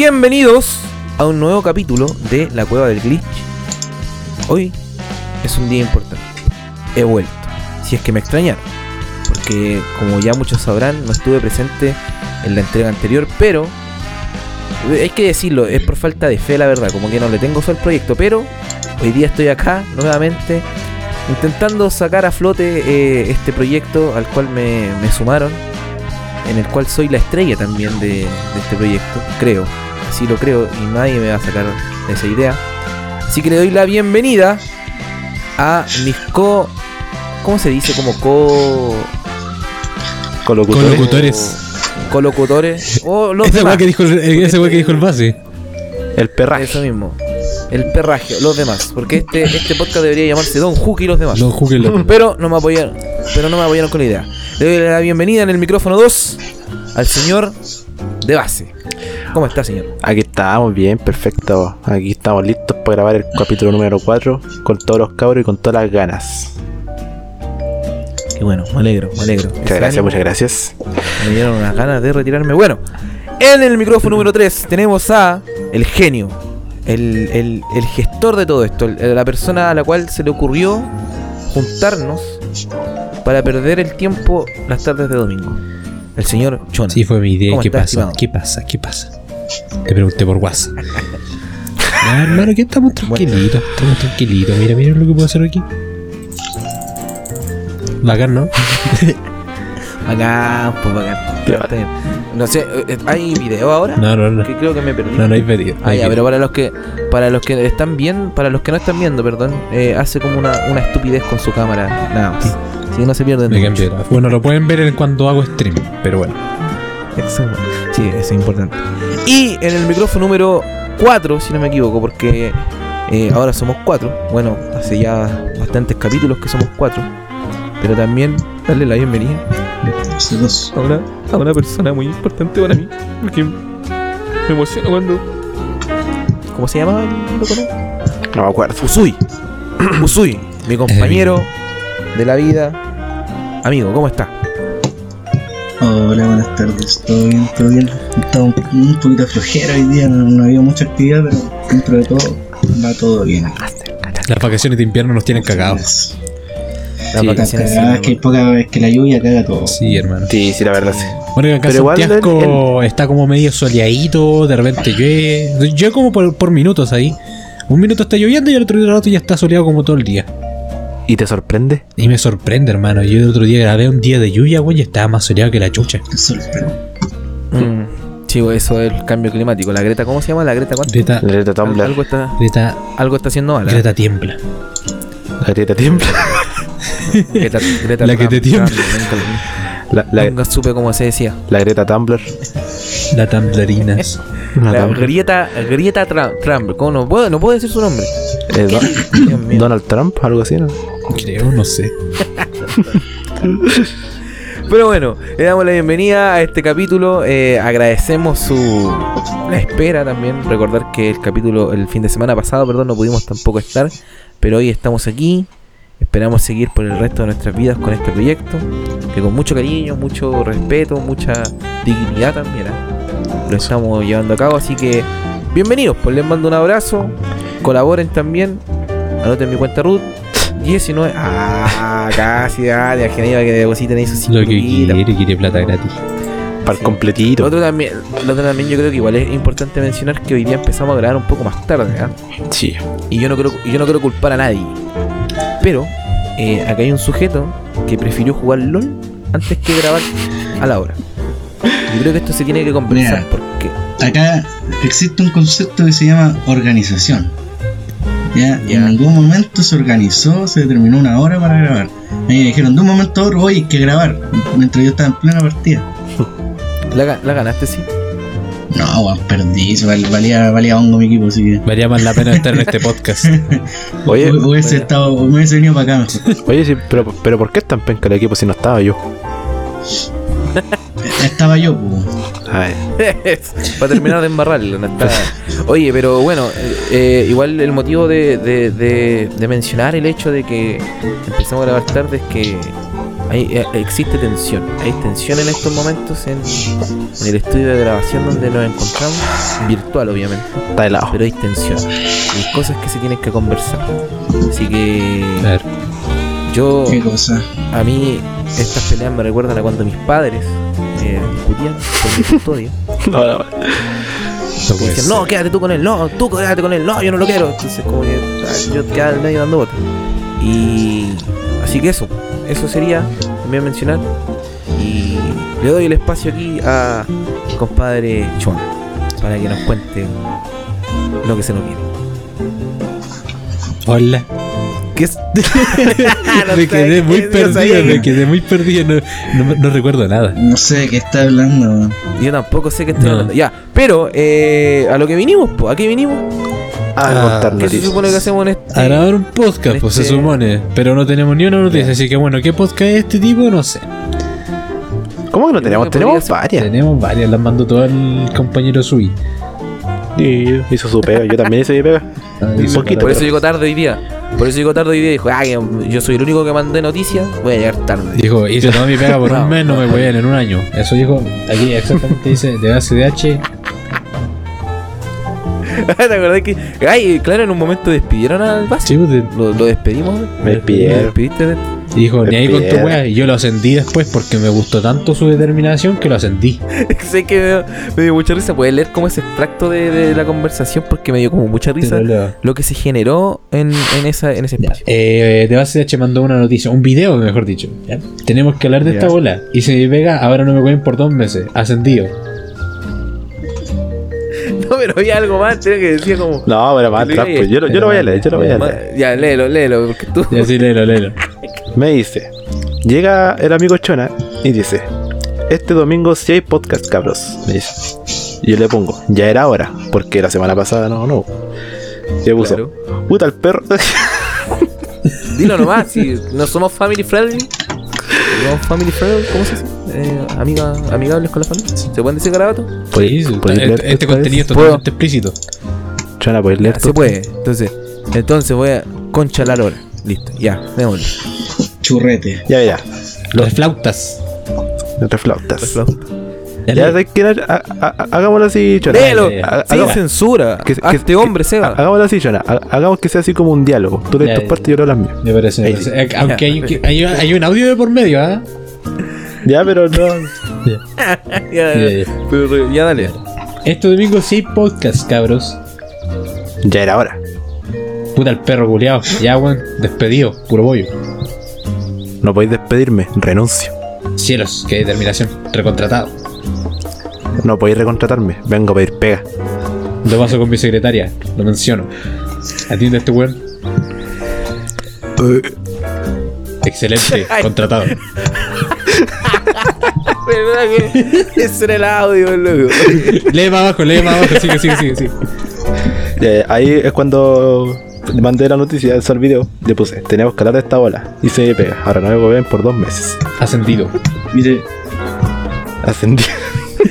Bienvenidos a un nuevo capítulo de La Cueva del Glitch. Hoy es un día importante. He vuelto. Si es que me extrañaron. Porque como ya muchos sabrán, no estuve presente en la entrega anterior, pero hay que decirlo, es por falta de fe la verdad, como que no le tengo fe al proyecto, pero hoy día estoy acá nuevamente intentando sacar a flote eh, este proyecto al cual me, sumaron en el cual soy la estrella también de este proyecto, creo. Así lo creo y nadie me va a sacar de esa idea. Así que le doy la bienvenida a mis co... ¿Cómo se dice? Como co... Colocutores. Colocutores. colocutores. O los Ese demás. que dijo el, ese que dijo el base. El perraje. Eso mismo. El perraje, los demás. Porque este, este podcast debería llamarse Don Hook y los demás. No juzguen los Pero no me apoyaron. Pero no me apoyaron con la idea. Le doy la bienvenida en el micrófono 2 al señor de base. ¿Cómo está, señor? Aquí estamos bien, perfecto. Aquí estamos listos para grabar el capítulo número 4 con todos los cabros y con todas las ganas. Qué bueno, me alegro, me alegro. Muchas gracias, muchas gracias. Me dieron unas ganas de retirarme. Bueno, en el micrófono número 3 tenemos a el genio, el, el- el gestor de todo esto, el- la persona a la cual se le ocurrió juntarnos para perder el tiempo las tardes de domingo. El señor Chona. Sí, fue mi idea. ¿Cómo ¿Qué estás, pasa? estimado? ¿Qué pasa? ¿Qué pasa? Te pregunté por WhatsApp. Ya, hermano, que estamos tranquilitos. Estamos tranquilitos. Mira, mira lo que puedo hacer aquí. Bacán, ¿no? Bacán, pues bacán. Claro. Está bien. No sé, eh, ¿hay video ahora? No, no, no. Que creo que me perdí. No, no hay pedido. no Ah, hay ya, video. pero para los que para los que están bien, para los que no están viendo, perdón, eh, hace como una, una estupidez con su cámara, nada más. Así que no se pierden. Me mucho. Bueno, lo pueden ver cuando hago stream, pero bueno. Exacto. Sí, eso es importante. Y en el micrófono número 4, si no me equivoco, porque eh, ahora somos 4. Bueno, hace ya bastantes capítulos que somos 4. Pero también darle la bienvenida a una, a una persona muy importante para mí. Porque me emociona cuando. ¿Cómo se llama el loco? no? No me acuerdo. Usui. Usui, mi compañero de la vida. Amigo, ¿cómo está? Hola, buenas tardes. ¿Todo bien? ¿Todo bien? Estaba un, un poquito flojera hoy día, no, no había mucha actividad, pero dentro de todo va todo bien. Las vacaciones de invierno nos tienen cagados. Las Sí, vacaciones. Es que hay poca vez que la lluvia caga todo. Sí, hermano. Sí, sí, la verdad. sí. Bueno, acá Pero igual Santiago está como medio soleadito, de repente llueve. Yo como por, por minutos ahí. Un minuto está lloviendo y el otro rato ya está soleado como todo el día. ¿Y te sorprende? Y me sorprende, hermano. Yo el otro día grabé un día de lluvia, güey, y estaba más soleado que la chucha. Te sorprende. Mm, sí, güey, eso es el cambio climático. La Greta, ¿cómo se llama? La Greta, ¿cuánto? Greta, La Greta Tumblr. Algo está, Greta, algo está haciendo mal. ¿eh? Greta tiembla. La Greta tiembla. Greta, Greta La que te tiembla. La, la, nunca supe cómo se decía. la Greta Tumblr. La tamblarinas. La La Tumblr. Grieta, Grieta Trump. Trump. ¿Cómo no puedo, no puedo decir su nombre? Eh, Don-. Donald Trump, algo así, ¿no? Creo, no sé. Pero bueno, le damos la bienvenida a este capítulo. eh, agradecemos su la espera también. Recordar que el capítulo, el fin de semana pasado, perdón, no pudimos tampoco estar. Pero hoy estamos aquí. Esperamos seguir por el resto de nuestras vidas con este proyecto. Que con mucho cariño, mucho respeto, mucha dignidad también. ¿ah? Lo estamos llevando a cabo. Así que bienvenidos. Pues les mando un abrazo. Colaboren también. Anoten mi cuenta Ruth. 19. Ah, casi, dale, Argentina, que depositen ahí sus Lo que quiere, quiere plata gratis. Para Sí. completito. Lo otro, también, lo otro también yo creo que igual es importante mencionar que hoy día empezamos a grabar un poco más tarde, ¿ah? Sí. Y yo no creo, y yo no quiero culpar a nadie. Pero eh, acá hay un sujeto que prefirió jugar LOL antes que grabar a la hora. Yo creo que esto se tiene que compensar Mira. porque Acá existe un concepto que se llama organización. ¿Ya? Ya. En algún momento se organizó, se determinó una hora para grabar. A mí me dijeron de un momento a otro, hoy hay que grabar, mientras yo estaba en plena partida. la, ga- la ganaste, sí. No, weón, perdí, val- valía, valía hongo mi equipo, así que. Valía más la pena estar en este podcast. Oye, Hu- hubiese estado, me hubiese venido para acá mejor. oye, sí, pero, pero ¿por qué es tan penca el equipo si no estaba yo? Estaba yo, pues. A ver. para terminar de embarrarlo. no está- Oye, pero bueno, eh, igual el motivo de, de- de- de mencionar el hecho de que empezamos a grabar tarde es que hay, eh, existe tensión. Hay tensión en estos momentos en, en el estudio de grabación donde nos encontramos, virtual obviamente, Está helado. pero hay tensión. Hay cosas que se tienen que conversar. Así que A ver, yo, ¿Qué cosa? a mí, estas peleas me recuerdan a cuando mis padres eh, discutían por mi custodia. No, no, no ser. no, quédate tú con él, no, tú quédate con él, no, yo no lo quiero. Entonces, como que ah, yo quedaba en medio dando bote. Y así que eso, eso sería también mencionar. Y le doy el espacio aquí a mi compadre Chona para que nos cuente lo que se nos viene. Hola. ¿Qué es? me quedé muy perdido, me quedé muy perdido. No, no, no recuerdo nada. No sé de qué está hablando. Yo tampoco sé qué estoy No. hablando. Ya, pero eh, a lo que vinimos, pues, ¿a qué vinimos? A Ah, contar ¿Qué se supone que hacemos en este? A grabar un podcast, pues se Este- supone. Pero no tenemos ni una noticia. Así que bueno, ¿qué podcast es este tipo? No sé. ¿Cómo que no tenemos? que Tenemos varias. Tenemos varias, las mandó todo el compañero Sui. Y hizo su pega. Yo también hice mi pega. Un poquito. Por eso llegó tarde hoy día. Por eso llegó tarde hoy día y dijo, ah, que yo soy el único que mandé noticias, voy a llegar tarde. Dijo, hice toda mi pega por No. un mes, no me voy a ir en un año. Eso dijo, aquí exactamente dice, de ACDH. ¿Te acordás que, ay, claro, en un momento despidieron al base? Sí, pues, Lo, lo despedimos. Me ¿Lo despidieron. despidiste de- y dijo, ni ahí con tu wea. Y yo lo ascendí después porque me gustó tanto su determinación que lo ascendí. sé que me dio, me dio mucha risa. Puedes leer como ese extracto de, de la conversación porque me dio como mucha risa lo que se generó en, en, esa, en ese Ya, espacio. eh, de ACDH mandó una noticia, un video mejor dicho. ¿ya? Tenemos que hablar de Ya. esta bola. Y se me pega, ahora no me pueden por dos meses. Ascendido. No, pero había algo más, tenía que decir como. No, pero más atrás, pues. Yo, lo- yo lo voy a leer, yo lo voy a leer. Ya, léelo, léelo, porque tú. Y así léelo, léelo. Me dice, llega el amigo Chona y dice, este domingo sí hay podcast, cabros. Me dice. Y yo le pongo, ya era hora, porque la semana pasada no, no. Y le puso, Claro. puta el perro. Dilo nomás, si no somos family friendly. ¿No family friendly? ¿Cómo se dice? Eh, amiga, amigables con la familia. ¿Se pueden decir garabatos? Sí, sí, ¿Puedes leer este, este contenido es totalmente explícito. Chona, ¿puedes leer tú? se puede. Entonces, entonces voy a concha la lora. Listo, ya, démosle. Churrete. Ya, ya. Los flautas. Reflautas. Ya Ya, léelo. ¿sabes qué? Ha- ha- ha- Hagámoslo así, Chona. Léelo, ya, Ha- sin hagamos- censura. que- a que- este hombre, Seba. Hagámoslo así, Chona. Ha- Hagamos que sea así como un diálogo. Tú lees Ya, tus ya. partes y yo leo las mías. Me parece, me Ahí parece. sí. Aunque hay, que- hay, hay un audio de por medio, ¿ah? Ya, pero no. ya, Ya, ya. pero, ya dale. Este domingo sí podcast, cabros. ya era hora. Puta el perro culiao. Ya, weón. Despedido. Puro bollo. No podéis despedirme. Renuncio. Cielos, qué determinación. Recontratado. No podéis recontratarme. Vengo a pedir pega. Lo paso con mi secretaria. Lo menciono. Atiende a este weón. Excelente. Contratado. ¿Verdad que ese era el audio, loco? Lee más abajo, lee más abajo. Sigue, sigue, sigue. sigue. Ahí es cuando mandé la noticia al video. Le puse, tenemos que hablar de esta bola. Y se me pega. Ahora no me pueden por dos meses. Ascendido. Mire, Ascendí.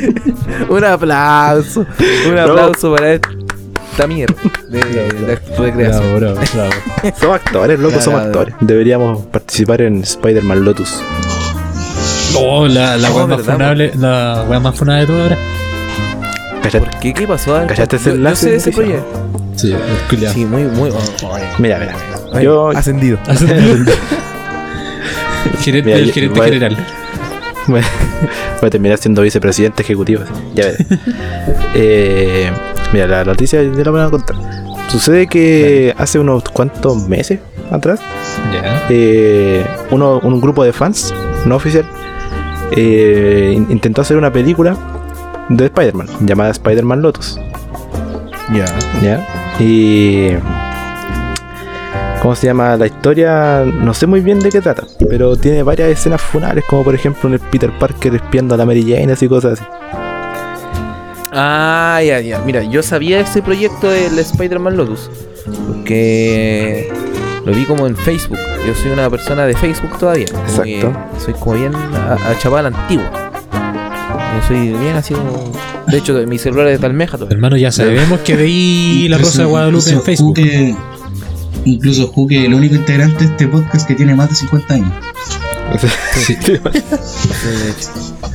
Un aplauso. Un aplauso para esta mierda de, de recreación. Bravo, bravo, bravo. somos actores, loco, somos actores. Deberíamos participar en Spider-Man Lotus. Oh, la, la Oh, más funable. La weá más funable de todo ahora. ¿Por qué? ¿Qué pasó? A ver, ¿Cachaste ese yo- yo enlace sé ese proyecto. Sí, el. Sí, muy, muy. oh, oh, Mira, mira. ay, Yo Ascendido. Ascendido. El gerente, Mira, el gerente voy- general. voy a terminar siendo vicepresidente ejecutivo. Ya veré. Eh, mira, la noticia ya la voy a contar. Sucede que hace unos cuantos meses atrás Ya. eh, uno, un grupo de fans, no oficial, eh, in- intentó hacer una película de Spider-Man llamada Spider-Man Lotus. Ya. ¿Ya? Y. ¿Cómo se llama? La historia, no sé muy bien de qué trata, pero tiene varias escenas funales, como por ejemplo en el Peter Parker espiando a la Mary Jane y cosas así. Ah, ya, ya. Mira, yo sabía ese proyecto del Spider-Man Lotus. Porque lo vi como en Facebook. Yo soy una persona de Facebook todavía. Exacto. soy como bien a, a chaval antiguo. Yo soy bien así como. De hecho, mi celular es de almeja todavía. Hermano, ya sabemos que veí la Rosa de Guadalupe en Facebook. Juque- incluso Juque, el único integrante de este podcast que tiene más de 50 años. Sí. Sí,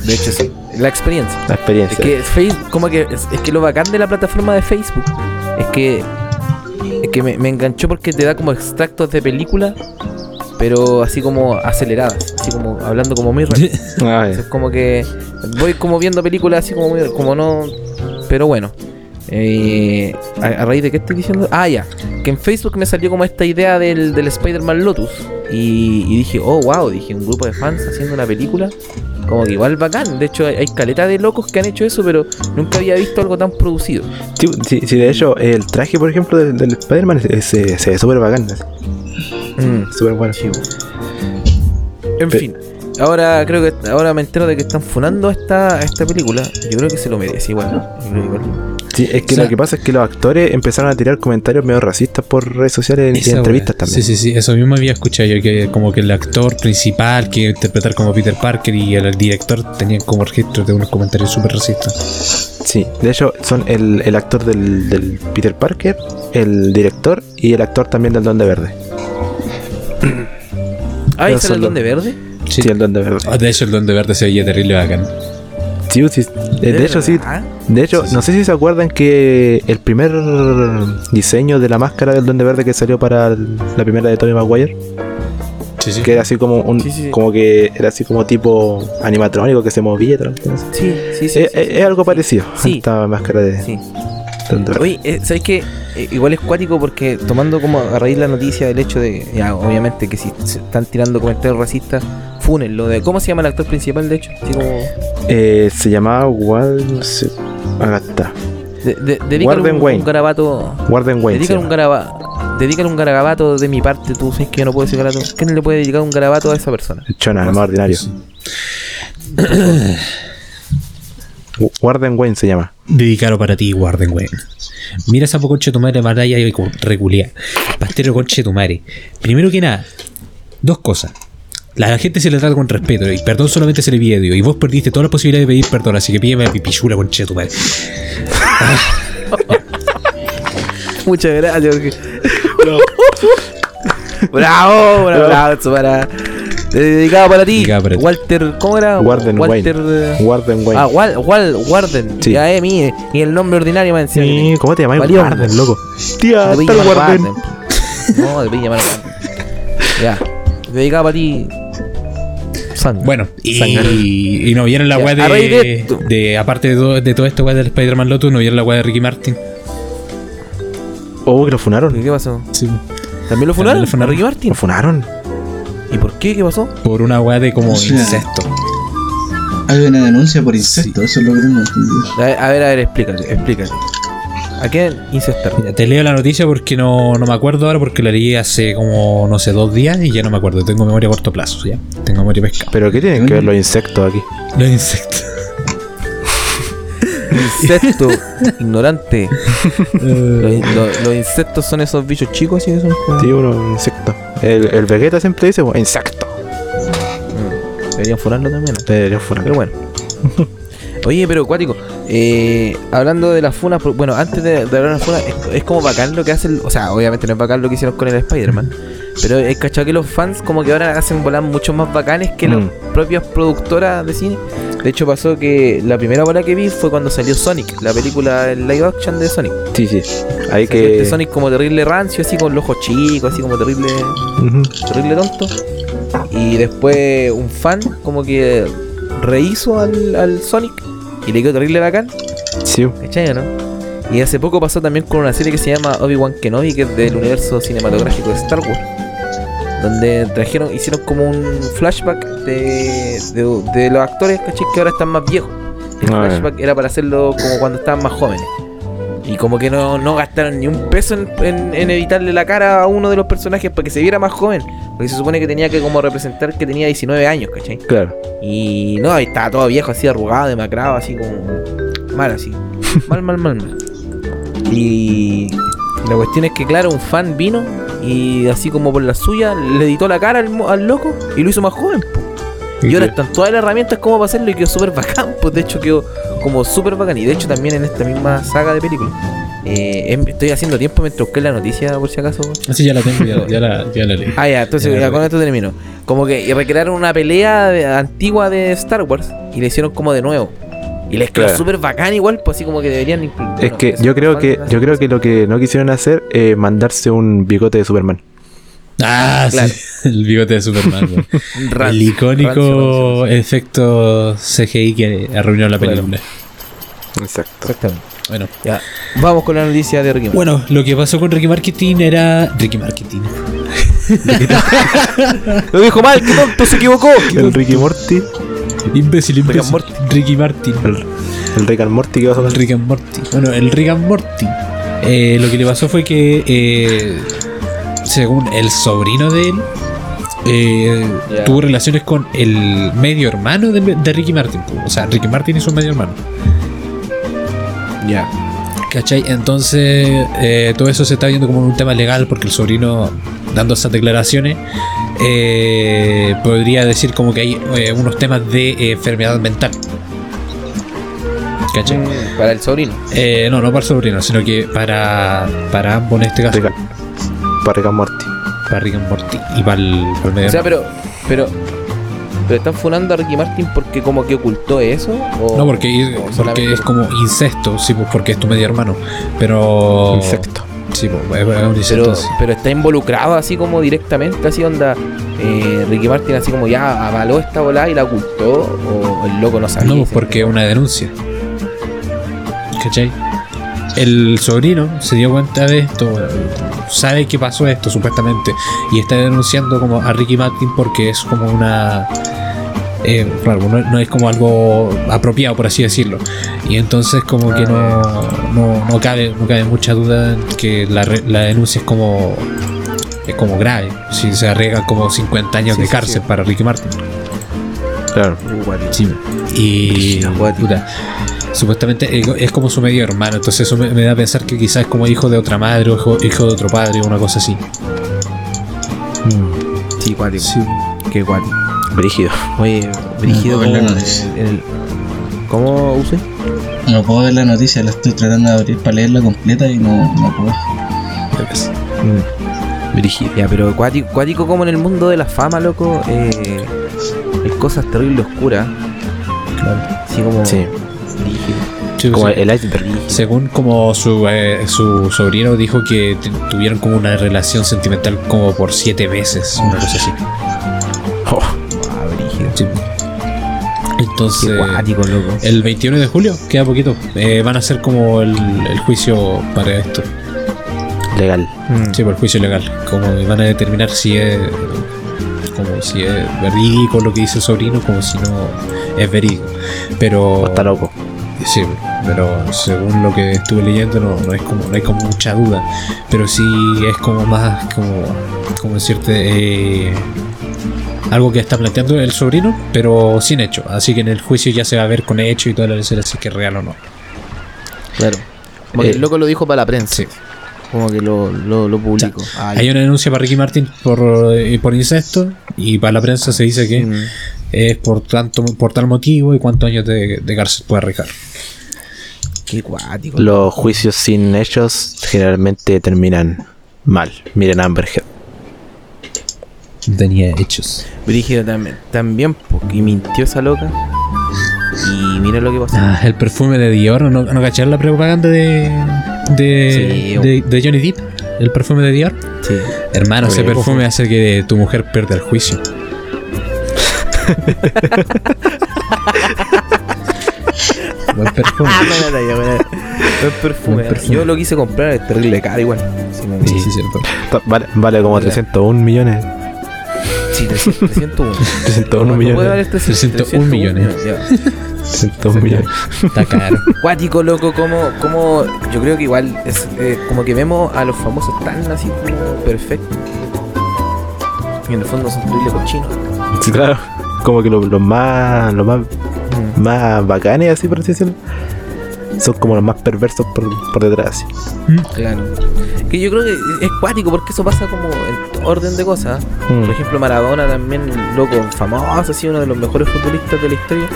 de hecho. Sí. La experiencia. La Es experiencia. que Facebook, como que es, es que lo bacán de la plataforma de Facebook es que es que me, me enganchó porque te da como extractos de películas, pero así como aceleradas, así como hablando como muy rápido. Ah, Es como que voy como viendo películas así como muy- como no, pero bueno. Eh, a, a raíz de qué estoy diciendo? Ah, ya. Que en Facebook me salió como esta idea del, del Spider-Man Lotus. Y, y dije, oh, wow, dije, un grupo de fans haciendo una película. Como que igual bacán. De hecho, hay, hay caleta de locos que han hecho eso, pero nunca había visto algo tan producido. Sí, sí, sí, de hecho, el traje, por ejemplo, del, del Spider-Man se se ve súper bacán. Mm. Súper bueno. En Pe- fin. Ahora creo que ahora me entero de que están funando esta, esta película. Yo creo que se lo merece igual. Igual. Sí, es que O sea- lo que pasa es que los actores empezaron a tirar comentarios medio racistas por redes sociales y en entrevistas también. Sí, sí, sí, eso mismo había escuchado yo, que como que el actor principal que iba a interpretar como Peter Parker y el, director tenían como registro de unos comentarios súper racistas. Sí, de hecho son el, el actor del, del Peter Parker, el director y el actor también del Donde Verde. Ah, ¿y Yo sale el Donde Verde? Sí, el Donde Verde. Ah, De hecho, el Donde Verde se veía terrible bacán. Sí, sí, de, de hecho sí. verdad? De hecho, Sí, sí. no sé si se acuerdan que el primer diseño de la máscara del Donde Verde que salió para la primera de Tobey Maguire, Sí, sí. que era así como un Sí, sí, sí. como que era así como tipo animatrónico que se movía. Sí, sí, sí. es, sí, es- sí. es algo parecido a Sí. esta máscara de Oye, eh, ¿sabes qué? Eh, igual es cuático porque tomando como a raíz la noticia del hecho de, ya, obviamente que si se están tirando comentarios racistas, funen lo de, ¿cómo se llama el actor principal de hecho? Así como, Eh, se llamaba Wal... Acá está. de, Warden un, Wayne. un garabato, Warden Wayne. se dedícale un garabato, dedícale un garabato de mi parte, tú sabes que yo no puedo decir garabato, ¿quién le puede dedicar un garabato a esa persona? Chona, el más ordinario. Warden Wayne se llama. Dedicado para ti, Warden, weón. Mira esa conche tu madre, batalla y reculea. Pastero conche tu madre. Primero que nada, dos cosas. La gente se le trata con respeto y perdón solamente se le pide a Dios. Y vos perdiste todas las posibilidades de pedir perdón, así que pídeme a pipichula conche tu madre. Muchas gracias. porque- bravo, un aplauso para. Dedicado para ti, Dedicado para ti. Walter, ¿cómo era? Warden Walter. Wayne. eh, Warden Wayne. Ah, Wal, Wal, Warden. Sí. Ya, eh, mire. Y el nombre ordinario más encima. Sí. ¿Cómo te llamas? Warden, loco. Tía, Te voy a tal llamar Warden. Warden. No, te voy a llamar Warden. Ya. Dedicado para ti. Sangre. Bueno, y, y no vieron la weá de de, de- Aparte de, todo- de todo esto weá del Spider-Man Lotus, no vieron la weá de Ricky Martin. Oh, que lo funaron. ¿Qué pasó? Sí. ¿También lo funaron? lo funaron. ¿A Ricky Martin? Lo funaron. ¿Y por qué? ¿Qué pasó? Por una weá de como incesto. Hay una denuncia por incesto, eso es lo que tengo entendido. A ver, a ver, a ver, explícate, explícate. ¿A quién incestar? Te leo la noticia porque no, no me acuerdo ahora porque la leí hace como, no sé, dos días y ya no me acuerdo. Tengo memoria a corto plazo, ¿ya? Tengo memoria pescada. ¿Pero qué tienen que ver los insectos aquí? Los insectos. Insecto, ignorante. Los, los- los insectos son esos bichos chicos, ¿sí? que son Sí, uno, insecto. El, el Vegeta siempre dice, bueno, insecto. Mm, Deberían funarlo también. ¿no? Deberían funar. Pero bueno. Oye, pero cuático, eh, hablando de las funas, bueno, antes de, de hablar de las funas, es, es como bacán lo que hacen, o sea, obviamente no es bacán lo que hicieron con el Spider-Man, pero es cachado que los fans como que ahora hacen volar mucho más bacanes que las Mm. propias productoras de cine. De hecho pasó que la primera bola que vi fue cuando salió Sonic, la película el live action de Sonic. Sí, sí. Hay que. este Sonic como terrible rancio, así con los ojos chicos, así como terrible, terrible tonto. Y después un fan como que rehizo al, al Sonic y le quedó terrible bacán. Sí. ¿Cachai, no? Y hace poco pasó también con una serie que se llama Obi-Wan Kenobi, que es del universo cinematográfico de Star Wars. Donde trajeron, hicieron como un flashback de, de, de los actores, ¿cachai? Que ahora están más viejos. El Ah, flashback era para hacerlo como cuando estaban más jóvenes. Y como que no, no gastaron ni un peso en, en- en evitarle la cara a uno de los personajes para que se viera más joven. Porque se supone que tenía que como representar que tenía 19 años, ¿cachai? Claro. Y no, ahí estaba todo viejo, así arrugado, demacrado, así como. Mal, así. Mal, mal, mal, mal. Y la cuestión es que, claro, un fan vino y así como por la suya le editó la cara al, al loco y lo hizo más joven. po. Y ahora están todas las herramientas como para hacerlo y quedó súper bacán. Pues de hecho quedó como súper bacán. Y de hecho también en esta misma saga de películas. eh, em- estoy haciendo tiempo mientras busqué la noticia, por si acaso. Así ya la tengo, ya, ya la, ya la leí. Ah, ya, entonces Ya, con esto termino. Como que recrearon una pelea de- antigua de Star Wars y le hicieron como de nuevo. Y les quedó Claro. súper bacán igual, pues así como que deberían inclu- Es que yo creo que yo creo que lo que no quisieron hacer es mandarse un bigote de Superman. Ah, Claro. sí. El bigote de Superman. el icónico rancio, efecto CGI que arruinó la Claro. película. Exacto. Exactamente. Bueno. Ya. Vamos con la noticia de Ricky Martin. Bueno, lo que pasó con Ricky Marketing era. Ricky Marketing. Lo dijo mal, qué tonto, se equivocó. El Ricky Morty, Imbécil, Rick and imbécil. Morty. Ricky Martin. el, el Rick and Morty que vas a El Rick and Morty. Bueno, el Rick and Morty. eh, lo que le pasó fue que, eh, según el sobrino de él, eh, tuvo relaciones con el medio hermano de, de Ricky Martin. O sea, Ricky Martin es un medio hermano. Ya. ¿Cachai? Entonces, todo eso se está viendo como un tema legal porque el sobrino, dando esas declaraciones, eh, podría decir como que hay eh, unos temas de eh, enfermedad mental. ¿Cachai? Mm, Para el sobrino. Eh, no, no para el sobrino, sino que para, para ambos en este caso. Rick para Rick and Morty. Para Rick and Morty y para el, para el medio O sea, hermano. pero. Pero. ¿Pero están funando a Ricky Martin porque como que ocultó eso? O, No, porque, o porque es como incesto, sí, pues porque es tu medio hermano. Pero. Insecto. Sí, pues. Pero, pero está involucrado así como directamente, así onda. eh, Ricky Martin así como ya avaló esta bola y la ocultó. O el loco no sabía. No, pues porque es una denuncia. ¿Cachai? El sobrino se dio cuenta de esto, sabe que pasó esto supuestamente, y está denunciando como a Ricky Martin porque es como una. Eh, claro, no, no es como algo apropiado, por así decirlo. Y entonces, como que no, no, no cabe, no cabe mucha duda en que la, la denuncia es como. Es como grave. Si se arriesgan como 50 años Sí, de cárcel sí. para Ricky Martin. Claro. Uh. Sí. Y puta, supuestamente es- como su medio hermano, entonces eso me, me da a pensar que quizás es como hijo de otra madre o hijo, hijo de otro padre o una cosa así. Sí, cuático. Sí. Qué guático. Brígido. Oye, brígido como el- ¿Cómo usé? No puedo ver la noticia, la estoy tratando de abrir para leerla completa y no, no puedo. Brígido. Ya, pero cuático, cuático como en el mundo de la fama, loco. Eh, hay cosas terribles oscuras. Claro. Así como. Sí. brígido. Sí, Como sí. el iceberg. Según como su, eh, su sobrino dijo que tuvieron como una relación sentimental como por siete meses, una cosa así. Oh. Sí. Entonces, loco. el 21 de julio, queda poquito, eh, van a hacer como el, el juicio para esto. legal. Mm. Sí, por el juicio legal. Como van a determinar si es como si es verídico lo que dice el sobrino, como si no es verídico. Pero O está loco. sí, pero según lo que estuve leyendo no, no es como no hay como mucha duda, pero sí es como más como como decirte eh, algo que está planteando el sobrino, pero sin hecho. Así que en el juicio ya se va a ver con hecho y toda la lecera si es que es real o no. Claro. Como que Eh, el loco lo dijo para la prensa. sí. Como que lo, lo, lo publicó. Hay una denuncia para Ricky Martin por, eh, por incesto y para la prensa se dice que Mm. es por tanto por tal motivo y cuántos años de, de cárcel puede arriesgar. Qué cuático. Los juicios sin hechos generalmente terminan mal. Miren Amber Heard. Tenía hechos. Brígido también. También, porque mintió esa loca. Y mira lo que pasó. Ah, el perfume de Dior, ¿no, no cacharon la propaganda de, de, Sí. de, de Johnny Depp? El perfume de Dior. Sí. Hermano, ese perfume hace que tu mujer pierda el juicio. Buen perfume. Ah. Buen perfume. Buen perfume. Yo lo quise comprar, es terrible caro igual. Sí, me- Sí, sí, cierto. Vale, vale como 301 millones. Sí, 300, 301. 301 No puede millones. valer 301 millones. ya. 301 millones. Está caro. Cuático, loco, como, como yo creo que igual es eh, como que vemos a los famosos tan así como perfectos. Y en el fondo son terribles cochinos. Sí, claro. Como que los los más, los más, más bacanes, así por así decirlo, son como los más perversos por, por detrás. así. Claro. Que yo creo que es cuático porque eso pasa como en orden de cosas. Mm. Por ejemplo, Maradona también, loco, famoso, así uno de los mejores futbolistas de la historia.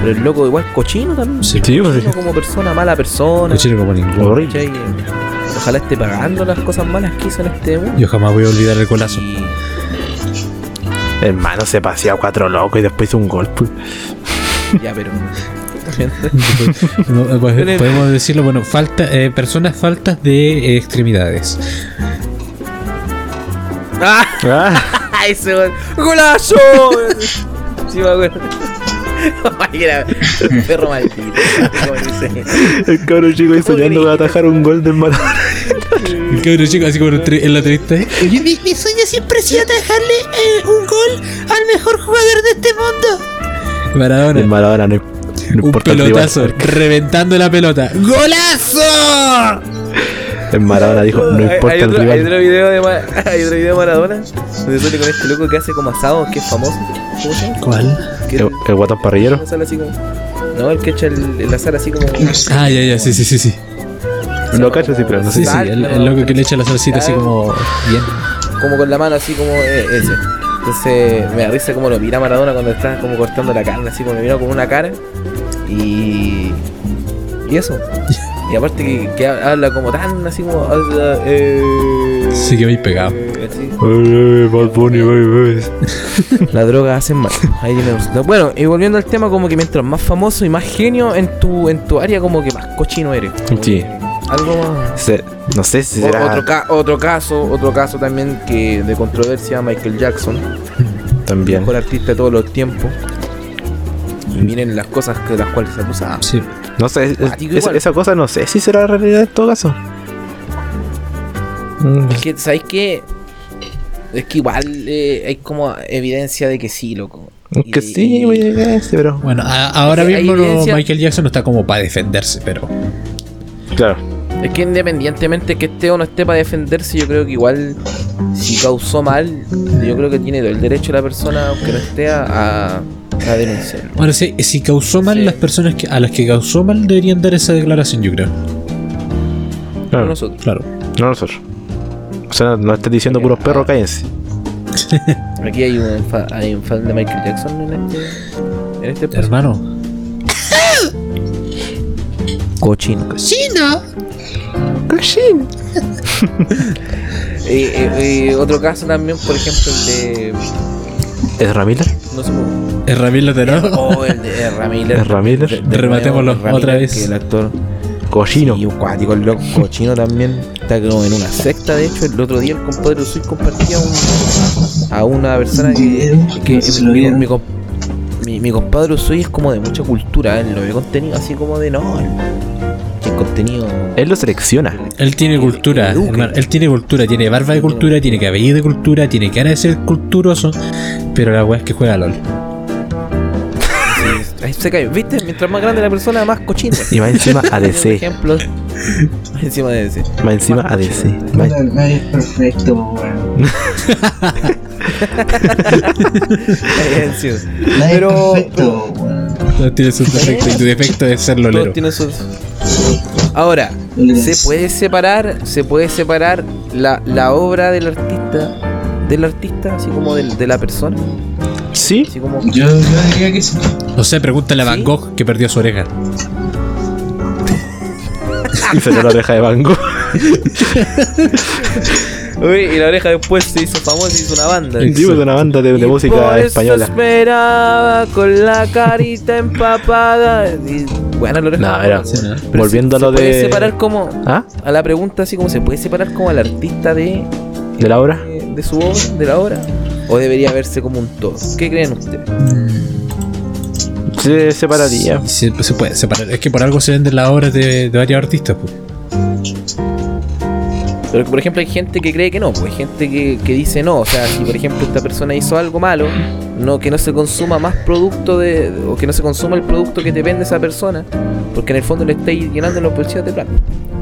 Pero el loco igual cochino también. Sí. Sí, pues, Cochino como persona, mala persona. Cochino como ninguno. Ojalá esté pagando las cosas malas que hizo en este mundo. Yo jamás voy a olvidar el golazo. Y- Hermano, se pasea a cuatro locos y después hizo un gol. pues. ya, pero. No, pues, podemos decirlo, bueno, falta, eh, personas faltas de eh, extremidades. ¡Ah! Ah. ¡Golazo! Sí, me acuerdo. Ay, era un perro maldito. el cabrón chico ahí soñando de atajar un gol del Maradona. El cabrón chico, así como en la entrevista. ¿eh? Mi, mi sueño siempre ha sido dejarle eh, un gol al mejor jugador de este mundo. Maradona. El Maradona no, no Un rival. pelotazo, reventando la pelota. ¡Golazo! El Maradona dijo, no importa hay el otro, hay rival. otro video de Ma- hay otro video de Maradona donde sale con este loco que hace como asado que es famoso ¿cómo se llama? ¿Cuál? Que El, el guatón parrillero. no el que echa el, el azar así como. Ah, ya, ya, sí, sí, sí, sí. Lo cacho, sí, pero no sé. Sí, sí, el, el loco que le echa la salsita así como bien. como con la mano así como eh, ese entonces me da risa como lo mira Maradona cuando está como cortando la carne así como le mira con una cara y y eso y aparte que, que habla como tan así como eh, Sí que me he pegado. Eh, Bad Bunny, baby, baby. La droga hacen mal. Ahí. Bueno, y volviendo al tema, como que mientras más famoso y más genio en tu, en tu área, como que más cochino eres. Sí. que Algo más. Se- No sé si O- será Otro, ca- otro caso, otro caso también que de controversia, Michael Jackson, también. mejor artista de todos los tiempos. Y miren las cosas que las cuales se acusaba. Sí. No sé, es- esa cosa no sé si será realidad en todo caso. Mm, Es que, ¿sabéis qué? Es que igual eh, hay como evidencia de que sí, loco. Que sí, y- güey, ese, pero. Bueno, a- ahora mismo evidencia- Michael Jackson no está como para defenderse, pero. Claro. Es que independientemente que esté o no esté para defenderse, yo creo que igual si causó mal, yo creo que tiene todo el derecho la persona, aunque no esté, a, a, a denunciarlo. Bueno, si, si causó mal, Sí. las personas que, a las que causó mal deberían dar esa declaración, yo creo. No nosotros. Claro. No nosotros. O sea, no estés diciendo puros perros, cállense. Aquí hay un, fa- hay un fan de Michael Jackson en este, en este. Hermano, Cochino. Eh, eh, eh, otro caso también, por ejemplo, el de. ¿Es Ramiller? No sé cómo. es Ramiro de nuevo. Oh, el de Ezra Miller. ¿Es Ramiller? De- de Rematémoslo otra vez. que el actor. Cochino. Y un cuático, el loco cochino también. Está como en una secta, de hecho. El otro día el compadre Usui compartía un, a una persona que. Que no sé si lo mi, mi, mi- mi compadre Usui es como de mucha cultura. Él no ve contenido así como de no. el- contenido. Él lo selecciona. Él tiene cultura, hermano. Él tiene cultura, tiene barba de cultura, tiene cabello de cultura, tiene cara de ser culturoso. Pero la weá es que juega LOL. Ahí se cae. ¿Viste? Mientras más grande la persona, más cochino. Y va encima ADC. Ejemplos. Encima de ese. Va encima ADC. Va- Nadie nadie es perfecto, weón. Nadie Pero- es perfecto, weón. No tiene su defecto y tu defecto es ser Todos lolero. tienen sus- Ahora, se puede separar, se puede separar la, la obra del artista del artista, así como del- de la persona, Sí, así como Yo, yo diría que sí. No sé, pregúntale a Van ¿Sí? Gogh que perdió su oreja. y se la oreja de Bango. Uy, y la oreja después se hizo famosa y hizo una banda. Sí, pues una banda de, de Y música por eso española. esperaba con la carita empapada. Y, bueno, la oreja. No, era- Sí, ¿no? Pero Volviendo a lo se puede de. separar como ¿Ah? a la pregunta así como se puede separar como al artista de ¿De la obra? de, de su obra, de la obra o debería verse como un todo. ¿Qué creen ustedes? Se separaría. Sí, se, se puede separar. Es que por algo se venden las obras de, de varios artistas. Pues. Pero por ejemplo hay gente que cree que no, pues hay gente que, que dice no, o sea, si por ejemplo esta persona hizo algo malo, no que no se consuma más producto de o que no se consuma el producto que te vende esa persona, porque en el fondo le estáis llenando los bolsillos de plata.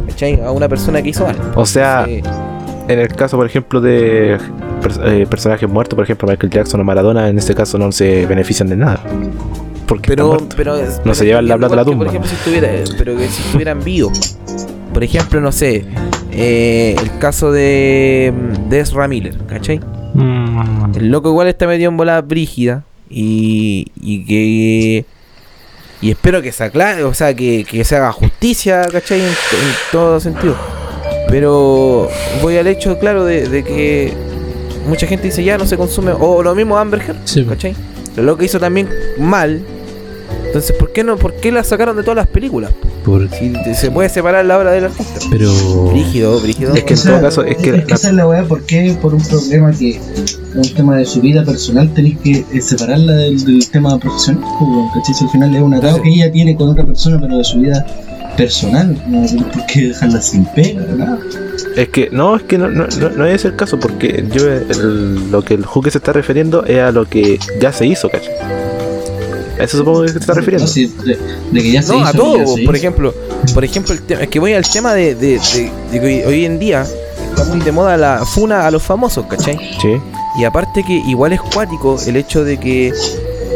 ¿Cachai? A una persona que hizo algo. O sea, Eh, en el caso, por ejemplo, de eh, personajes muertos, por ejemplo, Michael Jackson o Maradona, en este caso no se benefician de nada. Porque están pero, No se llevan la plata a la tumba. Por ejemplo, si estuviera, pero que si estuvieran vivos. Por ejemplo, no sé, eh, el caso de, de Ezra Miller, ¿cachai? Mm, El loco igual está metido en bola brígida y, y que Y espero que se aclare, o sea, que, que se haga justicia, ¿cachai? En, en todo sentido. Pero voy al hecho, claro, de, de que mucha gente dice ya no se consume. O lo mismo Amber Heard, Sí, po. ¿cachai? Pero lo que hizo también mal. Entonces, ¿por qué no? ¿Por qué la sacaron de todas las películas? Por- Si te- se puede separar la obra del artista. pero. Brígido, brígido. Es que en Esa- todo caso, es que la- Esa es la weá, ¿por qué? Por un problema que es un tema de su vida personal tenéis que eh, separarla del, del tema profesional, pues, ¿cachai? Si al final es un atado que ella tiene con otra persona, pero de su vida personal, no tenéis por qué dejarla sin pega, nada. Es que no, es que no, no, no, no es el caso, porque yo el- lo que el Juque se está refiriendo es a lo que ya se hizo, ¿cachai? A eso supongo que se está refiriendo. No, sí, de, de que ya se No, hizo, a ya todo. se Por hizo. ejemplo, por ejemplo, el tema, es que voy al tema de, de, de- de que hoy, hoy en día está muy de moda la funa a los famosos, ¿cachai? Sí. Y aparte que igual es cuático el hecho de que,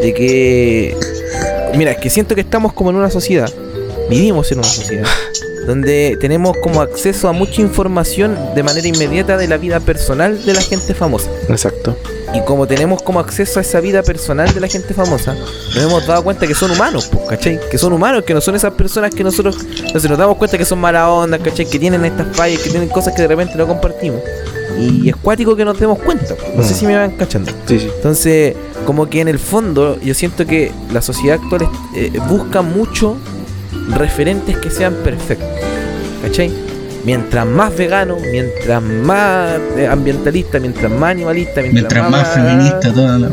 de que, mira, es que siento que estamos como en una sociedad, vivimos en una sociedad, donde tenemos como acceso a mucha información de manera inmediata de la vida personal de la gente famosa. Exacto. Y como tenemos como acceso a esa vida personal de la gente famosa, nos hemos dado cuenta que son humanos, pues, ¿cachai? Que son humanos, que no son esas personas que nosotros, entonces nos damos cuenta que son mala onda, ¿cachai? Que tienen estas fallas, que tienen cosas que de repente no compartimos. Y es cuático que nos demos cuenta, no sé Mm. si me van cachando. Sí, sí. Entonces, como que en el fondo, yo siento que la sociedad actual eh, busca mucho referentes que sean perfectos. ¿Cachai? Mientras más vegano, mientras más eh, ambientalista, mientras más animalista, mientras, Mientras más feminista, toda la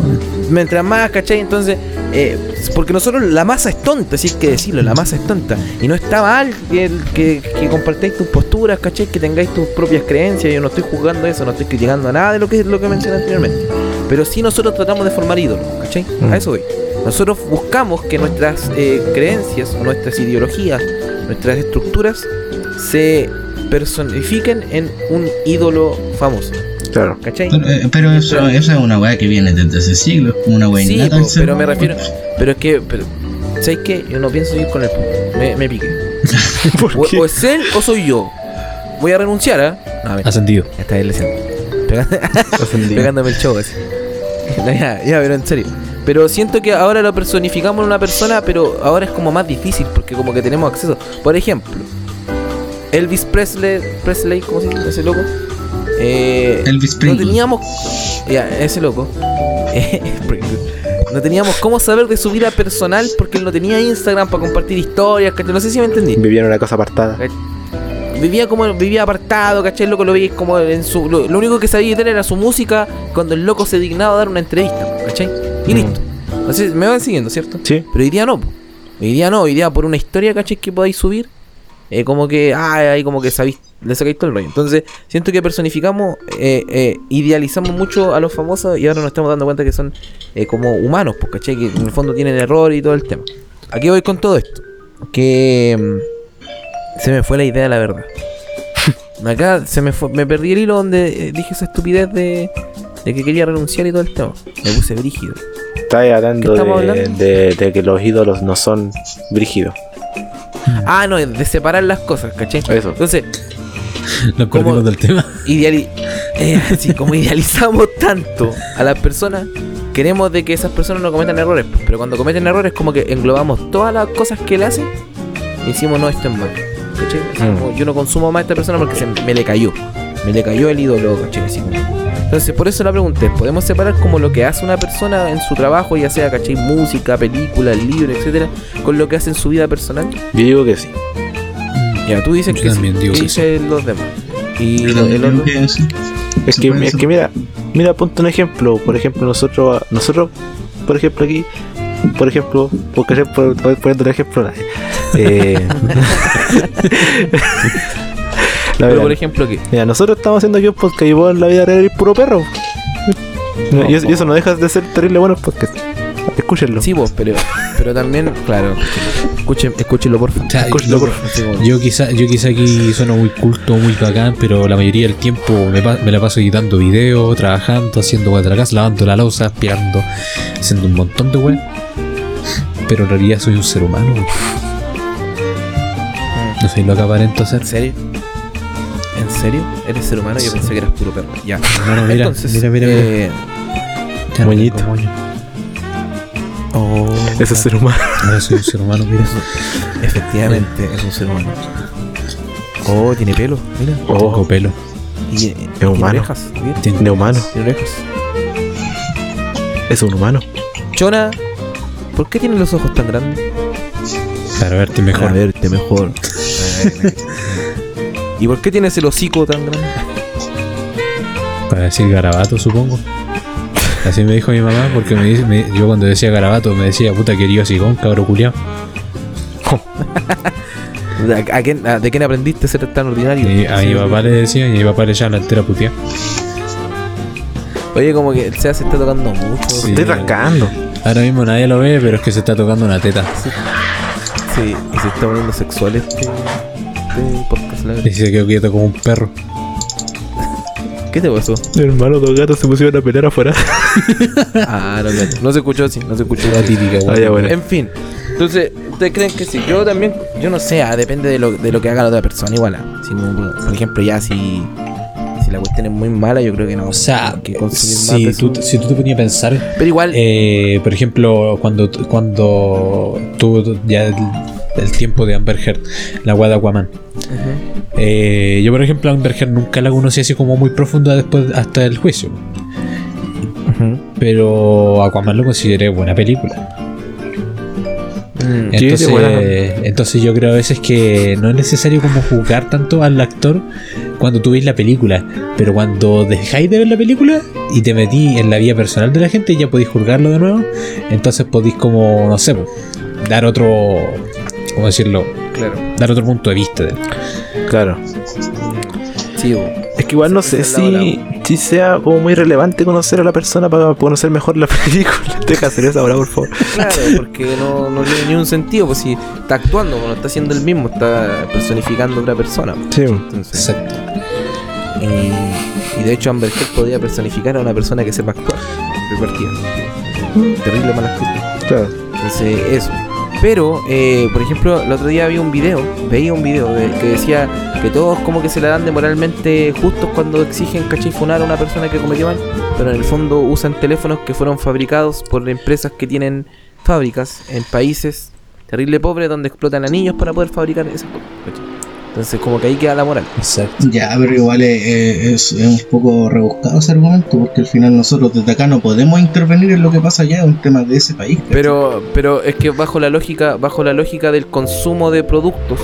mientras más, ¿cachai? Entonces, eh, porque nosotros la masa es tonta, si hay que decirlo, la masa es tonta. Y no está mal que, que, que compartáis tus posturas, ¿cachai? Que tengáis tus propias creencias. Yo no estoy juzgando eso, no estoy criticando a nada de lo que es lo que mencioné anteriormente. Pero sí nosotros tratamos de formar ídolos, ¿cachai? Mm. A eso voy. Nosotros buscamos que nuestras eh, creencias, nuestras ideologías, nuestras estructuras se personifiquen en un ídolo famoso, Claro. ¿cachai? Pero, eh, pero eso, eso es una weá que viene desde hace siglos, como una weá Sí, po, pero me refiero. Pero es que. Pero, ¿Sabes qué? Yo no pienso ir con el. Me, me piqué. ¿Por O, qué? o es él o soy yo. Voy a renunciar, ¿ah? No, mentira. Ascendido. Está él. Pegándome el show así. No, ya, ya, pero en serio. Pero siento que ahora lo personificamos en una persona, pero ahora es como más difícil porque como que tenemos acceso. Por ejemplo, Elvis Presley, Presley ¿cómo se dice ese loco? Eh, Elvis no Pringle. teníamos. Ya, ese loco. No teníamos cómo saber de su vida personal porque él no tenía Instagram para compartir historias, ¿cachai? No sé si me entendí. Vivía en una casa apartada. Vivía como vivía apartado, ¿cachai? El loco lo veía como en su. Lo, lo único que sabía de él era su música cuando el loco se dignaba a dar una entrevista, ¿cachai? Y Mm. listo. Entonces me van siguiendo, ¿cierto? Sí. Pero hoy día no. Hoy día no, hoy día por una historia, ¿cachai? Que podáis subir. Eh, como que, ah, ahí como que sabéis, le sacáis todo el rollo. Entonces, siento que personificamos, eh, eh, idealizamos mucho a los famosos y ahora nos estamos dando cuenta que son eh, como humanos, ¿cachai? Que en el fondo tienen error y todo el tema. Aquí voy con todo esto. Que mm, se me fue la idea, la verdad. Acá se me fue, me perdí el hilo donde eh, dije esa estupidez de, de que quería renunciar y todo el tema. Me puse brígido. Estás hablando, ¿Qué estamos de, hablando? de- de que los ídolos no son brígidos. Ah, no, de separar las cosas, ¿cachai? Eso. Entonces, Nos perdimos del tema. ideali eh, así como idealizamos tanto a las personas, queremos de que esas personas no cometan errores. pues, Pero cuando cometen errores, como que englobamos todas las cosas que él hace y decimos, no, esto es malo. Mm. como, yo no consumo más a esta persona porque se me le cayó. Me le cayó el ídolo, ¿cachai? Así como- Entonces, por eso la pregunté, ¿podemos separar como lo que hace una persona en su trabajo, ya sea, ¿cachai? Música, película, libro, etcétera, con lo que hace en su vida personal? Yo digo que sí. Ya, tú dices Yo que sí. también digo ¿Qué que dicen los demás? Y también el otro... que sí. Es que, es que mira, mira, ponte un ejemplo. Por ejemplo, nosotros, nosotros, por ejemplo, aquí, por ejemplo, porque por, por, poniendo un ejemplo, eh, Pero verdad, por ejemplo, ¿qué? mira, nosotros estamos haciendo aquí un podcast y vos en la vida real eres puro perro. No, y, eso, y eso no deja de ser terrible buenos podcast. Escúchenlo. Sí, vos, pero, pero también, claro, escuchen, escúchenlo por favor. O sea, Escúchenlo, yo, por favor. Así como- yo quizá, yo quizá aquí sueno muy culto, muy bacán, pero la mayoría del tiempo me, pa- me la paso editando videos, trabajando, haciendo cosas de la casa, lavando la losa, aspirando, haciendo un montón de weas. Pero en realidad soy un ser humano. weón. No soy lo que aparento ser. ¿En serio? ¿En serio? ¿Eres ser humano? Yo Sí. pensé que eras puro perro. Ya. No, no, mira, Entonces, mira, mira, mira. eh, Ya no Moñito. tengo moño. Oh, Ese es ser humano. Ahora soy un ser humano, mira. efectivamente, es un ser humano. Oh, tiene pelo, mira. Tengo Oh, pelo. Y, tiene humano. orejas, mira. Tiene- de humano. Tiene orejas. Es un humano. Chona, ¿por qué tiene los ojos tan grandes? Para verte mejor. Para verte mejor. ¿Y por qué tienes el hocico tan grande? Para decir garabato, supongo. Así me dijo mi mamá, porque me dice, me- yo cuando decía garabato me decía, puta querido sigón, cabro culiao. ¿A, a quién- a- ¿De quién aprendiste a ser tan ordinario? Y a mi papá le decía, y a mi papá le echaba la entera puteada. Oye, como que el SEA se está tocando mucho. Sí. Estoy rascando. Ahora mismo nadie lo ve, pero es que se está tocando una teta. Sí, y se está poniendo sexual este, este podcast. Y se quedó quieto como un perro. ¿Qué te pasó? Hermano, dos gatos se pusieron a pelear afuera. Ah, no, no, no se escuchó así, no se escuchó La típica, Ah, ya, bueno. En fin, entonces, ¿ustedes creen que sí? Yo también, yo no sé, ah, depende de lo, de lo que haga la otra persona, igual. ah. Si no, por ejemplo, ya si, si la cuestión es muy mala, yo creo que no. O sea, que más si de tú, si tú te ponías a pensar, Pero igual, eh, por ejemplo, cuando, cuando tuvo ya el, tiempo de Amber Heard, la guada Aquaman. Eh, yo, por ejemplo, a Amber Heard nunca la conocí así como muy profunda después hasta el juicio. Pero Aquaman lo consideré buena película. Mm, Sí, Entonces, entonces yo creo a veces que no es necesario como juzgar tanto al actor cuando tú ves la película, pero cuando dejáis de ver la película y te metí en la vida personal de la gente, ya podéis juzgarlo de nuevo, entonces podéis como, no sé, dar otro, ¿cómo decirlo? claro. Dar otro punto de vista. de- Claro. Sí. Es que igual no sé si, si sea como muy relevante conocer a la persona para conocer mejor la película. Deja hacer eso ahora, por favor. Claro, porque no, no tiene ni un sentido, pues si está actuando, no está haciendo el mismo, está personificando a otra persona. Sí. Entonces, Exacto. y, y de hecho Amber Heard podría personificar a una persona que sepa actuar de partida. Terrible mala actriz. Claro. Entonces, eso. Pero, eh, por ejemplo, el otro día vi un video, veía un video de- que decía que todos como que se la dan de moralmente justos cuando exigen, ¿cachai? Funar a una persona que cometió mal, pero en el fondo usan teléfonos que fueron fabricados por empresas que tienen fábricas en países terrible pobres donde explotan a niños para poder fabricar esas cosas. Entonces, como que ahí queda la moral. Exacto. Ya, pero igual es, es- es un poco rebuscado ese argumento, porque al final nosotros desde acá no podemos intervenir en lo que pasa allá, es un tema de ese país. ¿cachai? Pero, pero es que bajo la lógica, bajo la lógica del consumo de productos,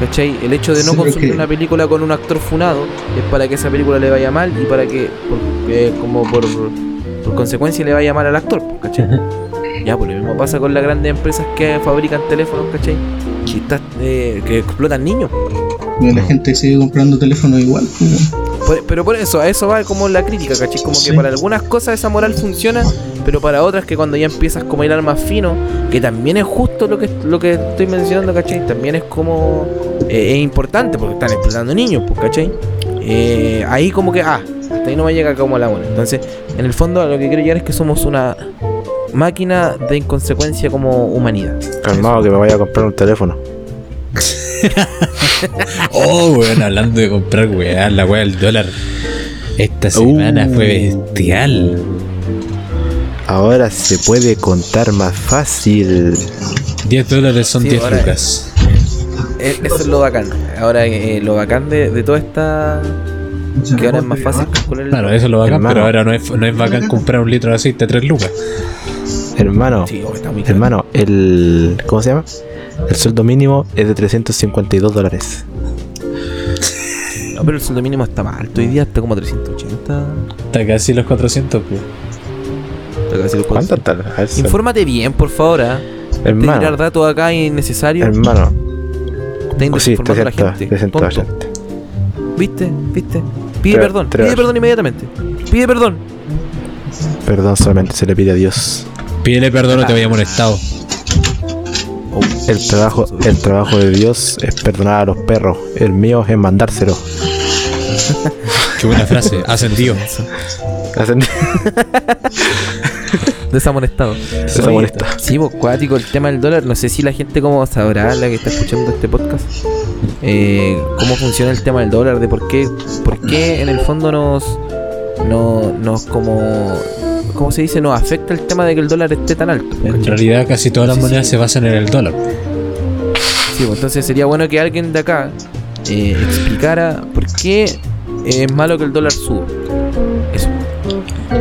¿cachai? El hecho de no Sí, consumir que- una película con un actor funado es para que esa película le vaya mal y para que, por- eh, como por, por consecuencia, le vaya mal al actor, ¿cachai? Ya, pues lo mismo pasa con las grandes empresas que fabrican teléfonos, ¿cachai? Eh, que explotan niños. Y la gente sigue comprando teléfonos igual. pues. Por- pero por eso, a eso va como la crítica, ¿cachai? Como que para algunas cosas esa moral funciona, pero para otras que cuando ya empiezas como a hilar más fino, que también es justo lo que, lo que estoy mencionando, ¿cachai? También es como... eh, es importante porque están explotando niños, pues, ¿cachai? Eh, ahí como que, ah, hasta ahí no me llega como la buena. Entonces, en el fondo a lo que quiero llegar es que somos una máquina de inconsecuencia como humanidad. Calmado que me vaya a comprar un teléfono. Oh, weón, hablando de comprar weá, la weá del dólar. Esta semana Uh. fue bestial. Ahora se puede contar más fácil. 10 dólares son Sí, 10 ahora- lucas. Eh, Eso es lo bacán. Ahora, eh, lo bacán de, de toda esta... Que ahora es más fácil calcular el... Claro, eso es lo bacán, Hermano. pero ahora no es, no es bacán comprar un litro de aceite a 3 lucas. Hermano, Sí, oh, está muy caro. hermano, el. ¿Cómo se llama? El sueldo mínimo es de 352 dólares. No, pero el sueldo mínimo está más alto hoy día, está como 380. Está casi los 400, pues. Está casi los ¿Cuánto 400. está? A ver, si- Infórmate bien, por favor. ¿ah? De tirar Hermano, datos acá innecesarios. hermano. Está Oh, sí, desinformando a la 300, gente. 380. Tonto. ¿Viste? ¿Viste? Pide perdón. Pide horas. perdón inmediatamente. Pide perdón. Perdón, solamente se le pide a Dios. Pídele perdón o te vaya molestado. El trabajo, el trabajo de Dios es perdonar a los perros. El mío es mandárselo. Qué buena frase, ascendido. Hacen- Desamonestado. Molesta. Sí, pues cuático el tema del dólar. No sé si la gente como sabrá, la que está escuchando este podcast, eh, cómo funciona el tema del dólar, de por qué, por qué en el fondo nos, no, nos como, ¿cómo se dice? Nos afecta el tema de que el dólar esté tan alto. En ¿cachai? realidad casi todas las Sí, monedas sí. se basan en el dólar. Sí, pues, entonces sería bueno que alguien de acá eh, explicara por qué es malo que el dólar suba. Eso.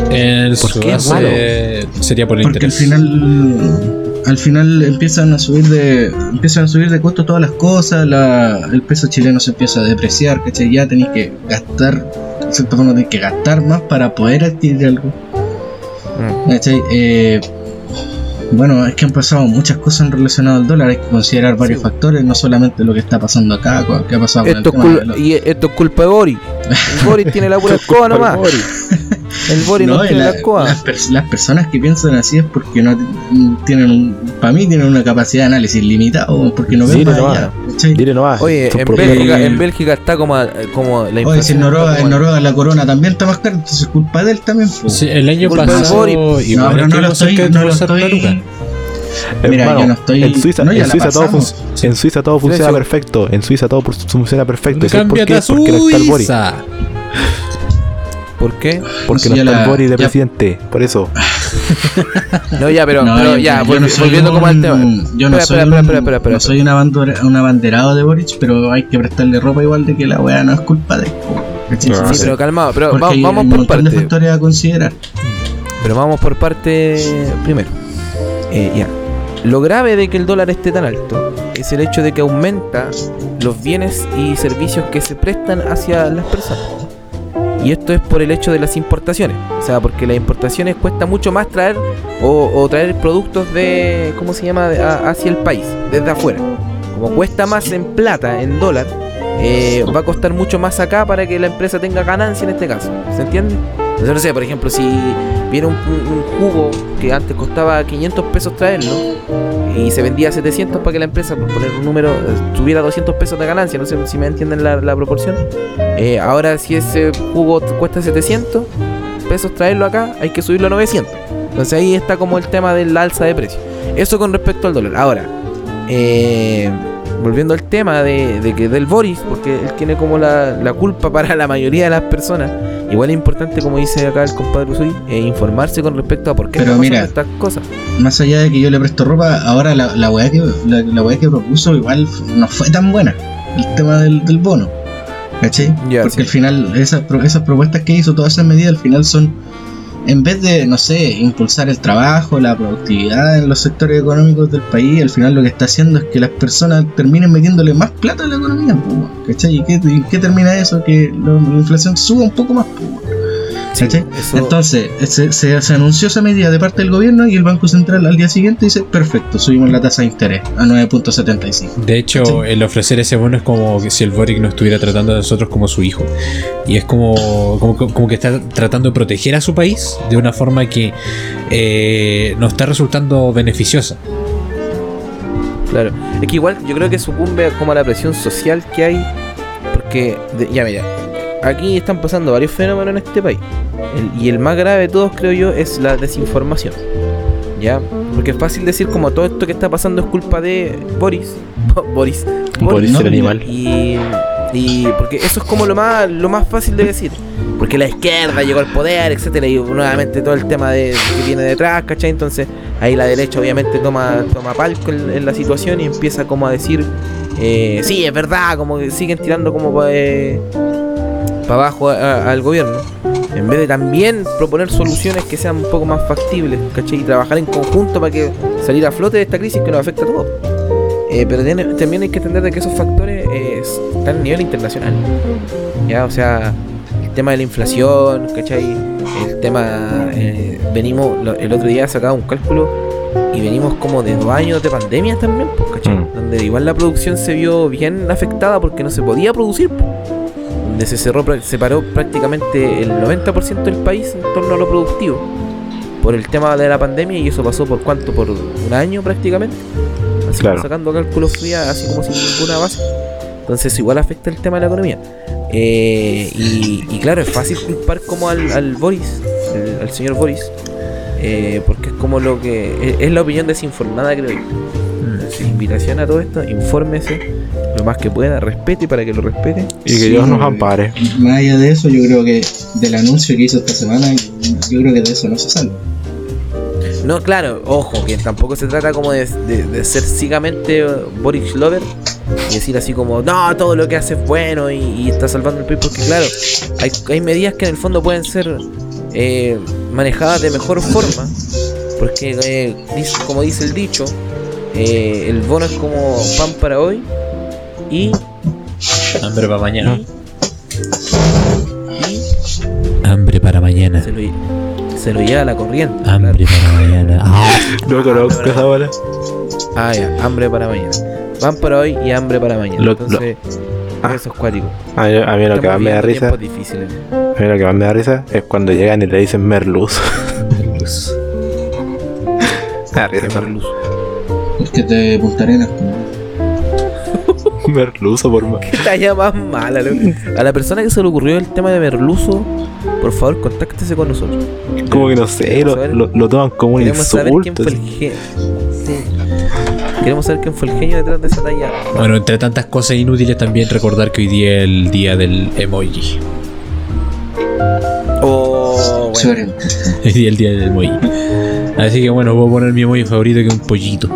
En ¿Por qué es base sería por el Porque al final al final empiezan a subir de empiezan a subir de costo todas las cosas, la, el peso chileno se empieza a depreciar, ¿cachai? Ya tenéis que gastar, de cierta forma tenéis que gastar más para poder adquirir algo. Mm. Eh, bueno, es que han pasado muchas cosas en relacionado al dólar, hay que considerar varios Sí. factores, no solamente lo que está pasando acá, que ha pasado con el Esto, tema cul- de los- y esto es culpa de Boris. El Boris tiene la pura escoba nomás. El Boris no, No, y tiene la, la- escoba. las, pers- las personas que piensan así es porque no tienen un, para mí tienen una capacidad de análisis limitado, porque no ven Sí, más no, allá. Oye, en. Bélgica, en Bélgica está como, como la Oye, si en Noruega, en Noruega la corona también está más cara, entonces es culpa de él también. Sí, el año pasado Boris. no, pero no lo estoy, no lo estoy. Mira, Hermano, yo no estoy. En Suiza, no, en Suiza todo, fun- en Suiza todo funciona perfecto. En Suiza todo funciona perfecto. ¿Y por qué? Porque no está el Boris. ¿Por qué? Porque Sí, no está la- el Boris de ya- presidente. Por eso. No, ya, pero, No, pero ya, yo volvi- no soy volviendo como al un- tema. Yo no Espera, soy, espera, un, espera, espera, no soy una bandera- un abanderado de Boric, pero hay que prestarle ropa igual de que la weá no es culpa de. No, Sí, pero calmado, pero hay vamos un por de parte. factores a considerar. Pero vamos por parte primero. Eh, ya. Lo grave de que el dólar esté tan alto es el hecho de que aumenta los bienes y servicios que se prestan hacia las personas. Y esto es por el hecho de las importaciones. O sea, porque las importaciones cuesta mucho más traer o, traer productos de, ¿cómo se llama?, a- hacia el país, desde afuera. Como cuesta más en plata, en dólar, eh, va a costar mucho más acá para que la empresa tenga ganancia en este caso. ¿Se entiende? Entonces, no sé, por ejemplo, si viene un, un- jugo que antes costaba 500 pesos traerlo y se vendía a 700 para que la empresa, por poner un número, tuviera 200 pesos de ganancia, no sé si me entienden la, proporción. Eh, ahora, si ese jugo cuesta 700 pesos traerlo acá, hay que subirlo a 900. Entonces ahí está como el tema del alza de precio. Eso con respecto al dólar. Ahora, eh, volviendo al tema de, de que del Boris, porque él tiene como la, la culpa para la mayoría de las personas. Igual es importante, como dice acá el compadre Usui, eh, informarse con respecto a por qué Pero están mira, estas cosas. Más allá de que yo le presto ropa, ahora la, la weá que la, la weá que propuso igual no fue tan buena. El tema del, del bono. ¿Cachai? Porque sí. al final esas, esas propuestas que hizo, todas esas medidas al final son, en vez de, no sé, impulsar el trabajo, la productividad en los sectores económicos del país, al final lo que está haciendo es que las personas terminen metiéndole más plata a la economía. ¿Cachai? ¿Y qué, qué termina eso? Que la inflación suba un poco más. Sí, ¿Cachai? eso- Entonces, se, se- se anunció esa medida de parte del gobierno y el Banco Central al día siguiente dice, perfecto, subimos la tasa de interés a 9.75. De hecho, el ofrecer ese bono es como que si el Boric no estuviera tratando a nosotros como su hijo. Y es como, como, como que está tratando de proteger a su país de una forma que eh, nos está resultando beneficiosa. Claro, es que igual yo creo que sucumbe como a la presión social que hay, porque, de- ya mira, aquí están pasando varios fenómenos en este país, El- y el más grave de todos creo yo es la desinformación, ¿ya? Porque es fácil decir como todo esto que está pasando es culpa de Boris, Boris, Boris no, el animal. y, y porque eso es como lo más lo más fácil de decir. Porque la izquierda llegó al poder, etcétera, y nuevamente todo el tema de que viene detrás, ¿cachai? Entonces ahí la derecha obviamente toma, toma palco en, en la situación y empieza como a decir, eh, sí, es verdad, como que siguen tirando como para abajo a- a- al gobierno. En vez de también proponer soluciones que sean un poco más factibles, ¿cachai? Y trabajar en conjunto para que salir a flote de esta crisis que nos afecta a todos. Eh, pero tiene- también hay que entender de que esos factores eh, están a nivel internacional. Ya, o sea, el tema de la inflación, ¿cachai? El tema. eh, venimos, lo- el otro día sacaba un cálculo y venimos como de dos años de pandemia también, pues, ¿cachai? Mm. Donde igual la producción se vio bien afectada porque no se podía producir, pues. Donde se cerró, se paró prácticamente el 90% del país en torno a lo productivo por el tema de la pandemia y eso pasó por cuánto, por un año prácticamente. Así como sacando cálculos frías, así como sin ninguna base. Entonces igual afecta el tema de la economía. Eh, y, y claro, es fácil culpar como al, al Boris, al, al señor Boris, eh, porque es como lo que... Es, es la opinión desinformada, creo yo. Entonces, invitación a todo esto, infórmese lo más que pueda, respete para que lo respete. Y que Sí, Dios nos ampare. Más allá de eso, yo creo que del anuncio que hizo esta semana, yo creo que de eso no se salva. No, claro, ojo, que tampoco se trata como de, de- de ser ciegamente Boris Lover y decir así como, no, todo lo que hace es bueno y, y está salvando el país, porque claro, hay, hay medidas que en el fondo pueden ser eh, manejadas de mejor forma, porque eh, dice- como dice el dicho, eh, el bono es como pan para hoy y, Hambre para mañana. y Hambre para mañana. se, lo, se lo lleva la corriente. Hambre para mañana. Ah, No conozco esa bola. Ah, ya, hambre para mañana. Pan para hoy y hambre para mañana. Lo- Entonces, Ah. eso es cuático. A mí, a mí lo que más me da risa, difíciles. a mí lo que más me da risa es cuando llegan y le dicen merluz. Me da risa, Qué Porque te Punta Arenas. Merluzo por más. Qué talla más mala, loco. A la persona que se le ocurrió el tema de merluzo, por favor, contáctese con nosotros. Como que no sé, lo, lo, lo toman como un Queremos saber quién insulto. fue el genio. Queremos saber quién fue el genio detrás de esa talla. Bueno, entre tantas cosas inútiles también recordar que hoy día es el día del emoji. Oh, bueno. Hoy día es el día del emoji. Así que bueno, voy a poner mi emoji favorito que es un pollito.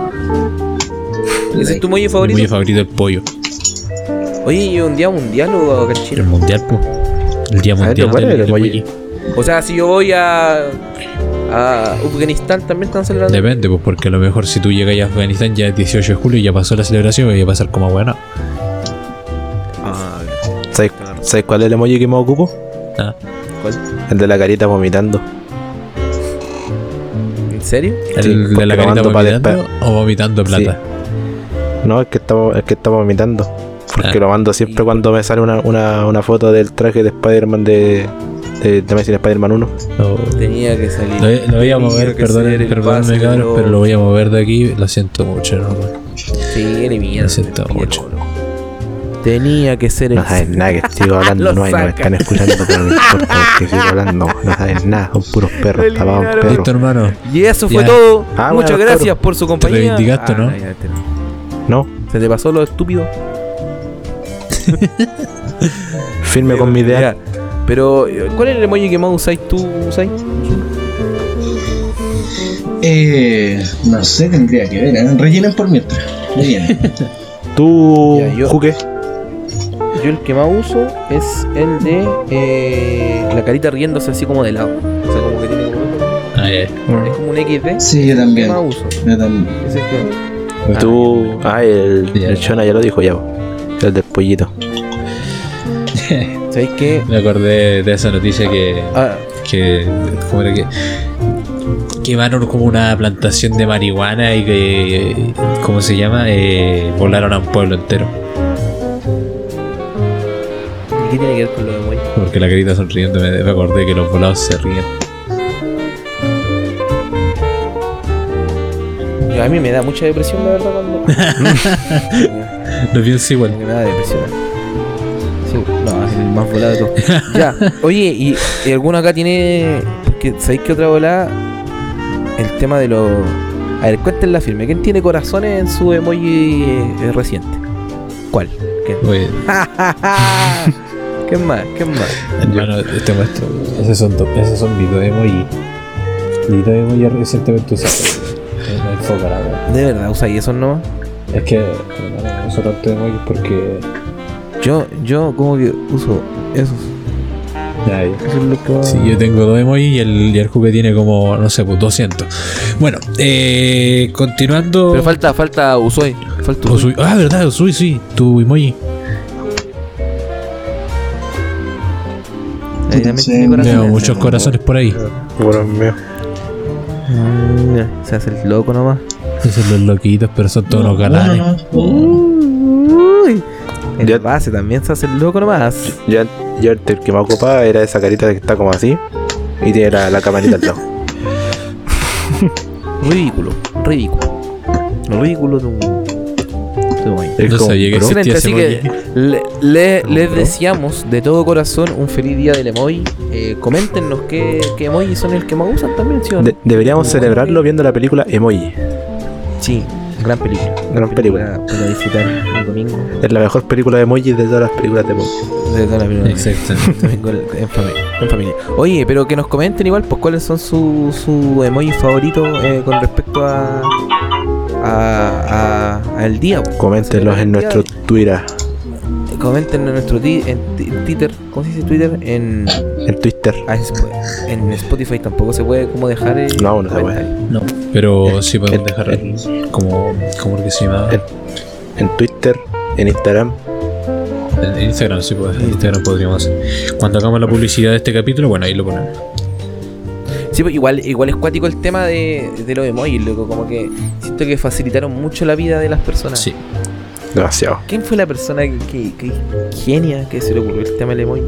¿Ese es tu mollo Mi favorito? emoji favorito es el pollo. Oye, ¿y un día mundial o acá en El Chile? mundial, pues. El día ver, mundial ¿cuál es del el? O sea, si yo voy a. a Afganistán, también están celebrando. Depende, pues porque a lo mejor si tú llegas a Afganistán ya es 18 de julio y ya pasó la celebración y va a pasar como bueno. Ah, ¿Sabes, sabes cuál es el emoji que me ocupo? Ah, ¿cuál? El de la carita vomitando. ¿En serio? ¿El Sí, de la carita vomitando o vomitando plata? No, es que está, es que está vomitando. Porque Ah. lo mando siempre Y- cuando me sale una, una, una foto del traje de Spider-Man de, de, de Spider-Man 1. No. Tenía que salir. Lo, lo voy a mover, que perdón, pase, cabros, bro. pero lo voy a mover de aquí, lo siento mucho, ¿no? Sí, elimina. Lo siento mucho. Tenía que ser el. No sabes nada que sigo hablando, no, hay, no me están escuchando, pero no importa porque sigo hablando. No sabes nada, son puros perros, tapados perros. Listo, hermano. Y eso fue Ya. todo. Ah, Muchas bueno, gracias por su compañía. reivindicaste, Ah, ¿no? ya, te- No, Se te pasó lo estúpido. firme con mi idea. Pero, ¿cuál es el emoji que más usáis tú, Usai? Eh, no sé, tendría que ver. ¿eh? Rellenen por mientras. Rellenen. Tú, Ya, yo- Juque, Yo el que más uso es el de eh, la carita riéndose así como de lado. O sea, como que tiene como. Ah, ya. Es como un XD. Sí, yo también. que más uso. Yo también. Ese es el que. Tú. Ah, el, Ya. el Shona ya lo dijo ya, el del pollito. ¿Sabéis qué? Me acordé de esa noticia que. Ah, que ¿Cómo era que.? Que van a como una plantación de marihuana y que. ¿Cómo se llama? Eh, volaron a un pueblo entero. ¿y qué tiene que ver con lo de emoji? Porque la carita sonriendo me, me acordé que los volados se ríen. Yo- A mí me da mucha depresión, la verdad, cuando. Lo pienso igual. Me da depresión. Sí, no, es el más volado de todos. ya, oye, ¿y, y alguno acá tiene. ¿sabéis qué otra volada? El tema de los. A ver, cuéntenla firme. ¿Quién tiene corazones en su emoji eh, reciente? ¿Cuál? ¿Quién? Oye, ¿Quién más? ¿Quién más? hermano, te muestro. Esos son, esos son dos emoji. Dos emoji recientemente usados. De verdad, usáis esos no. Es que no uso tanto emojis porque. Yo, yo como que uso esos. ya, ya. Eso es lo que más- Sí, yo tengo dos emojis y el, y el jugue tiene como, no sé, pues 200. Bueno, eh, continuando. Pero falta, falta Usui. Falta Usui. Usui- Ah, verdad, Usui, sí, tu emoji. Ahí. Veo muchos corazones por ahí. Bueno, mío. Mm, mira, se hace el loco nomás. Esos son los loquitos, pero son todos los galanes. Uy. El Ya- base también se hace el loco nomás. Yo, yo el que me ocupaba era esa carita que está como así y tiene la, la camarita al lado. Ridículo, ridículo. Ridículo de un. De un Es No sabía que existía ese así que emoji. le- le- les deseamos de todo corazón un feliz día del emoji. Eh, coméntenos qué, qué emoji son el que más usan también, ¿sí o no? De- deberíamos celebrarlo viendo la película Emoji. Sí, Gran película. Gran película. Para, disfrutar un domingo. Es la mejor película de emojis de todas las películas de emojis. De toda la película. Exacto. Domingo en familia, en familia. Oye, pero que nos comenten igual, pues cuáles son sus su emoji favoritos eh, con respecto a a, a, a el día. pues. Coméntenlos en El nuestro Twitter. Comenten en nuestro en Twitter, ¿cómo se dice Twitter? En, En Twitter. ah, en Sp- en Spotify tampoco se puede como dejar el No, no se comentario. No, pero sí podemos en- dejar como, como que se llama. en- En Twitter, en Instagram. En Instagram, sí, pues, en Instagram podríamos hacer. Cuando hagamos la publicidad de este capítulo, bueno, ahí lo ponemos. Sí, pues igual, igual es cuático el tema de, de los emojis, loco. Como que siento que facilitaron mucho la vida de las personas. Sí. Demasiado. ¿Quién fue la persona que, que, que genia que se le ocurrió el tema del emoji?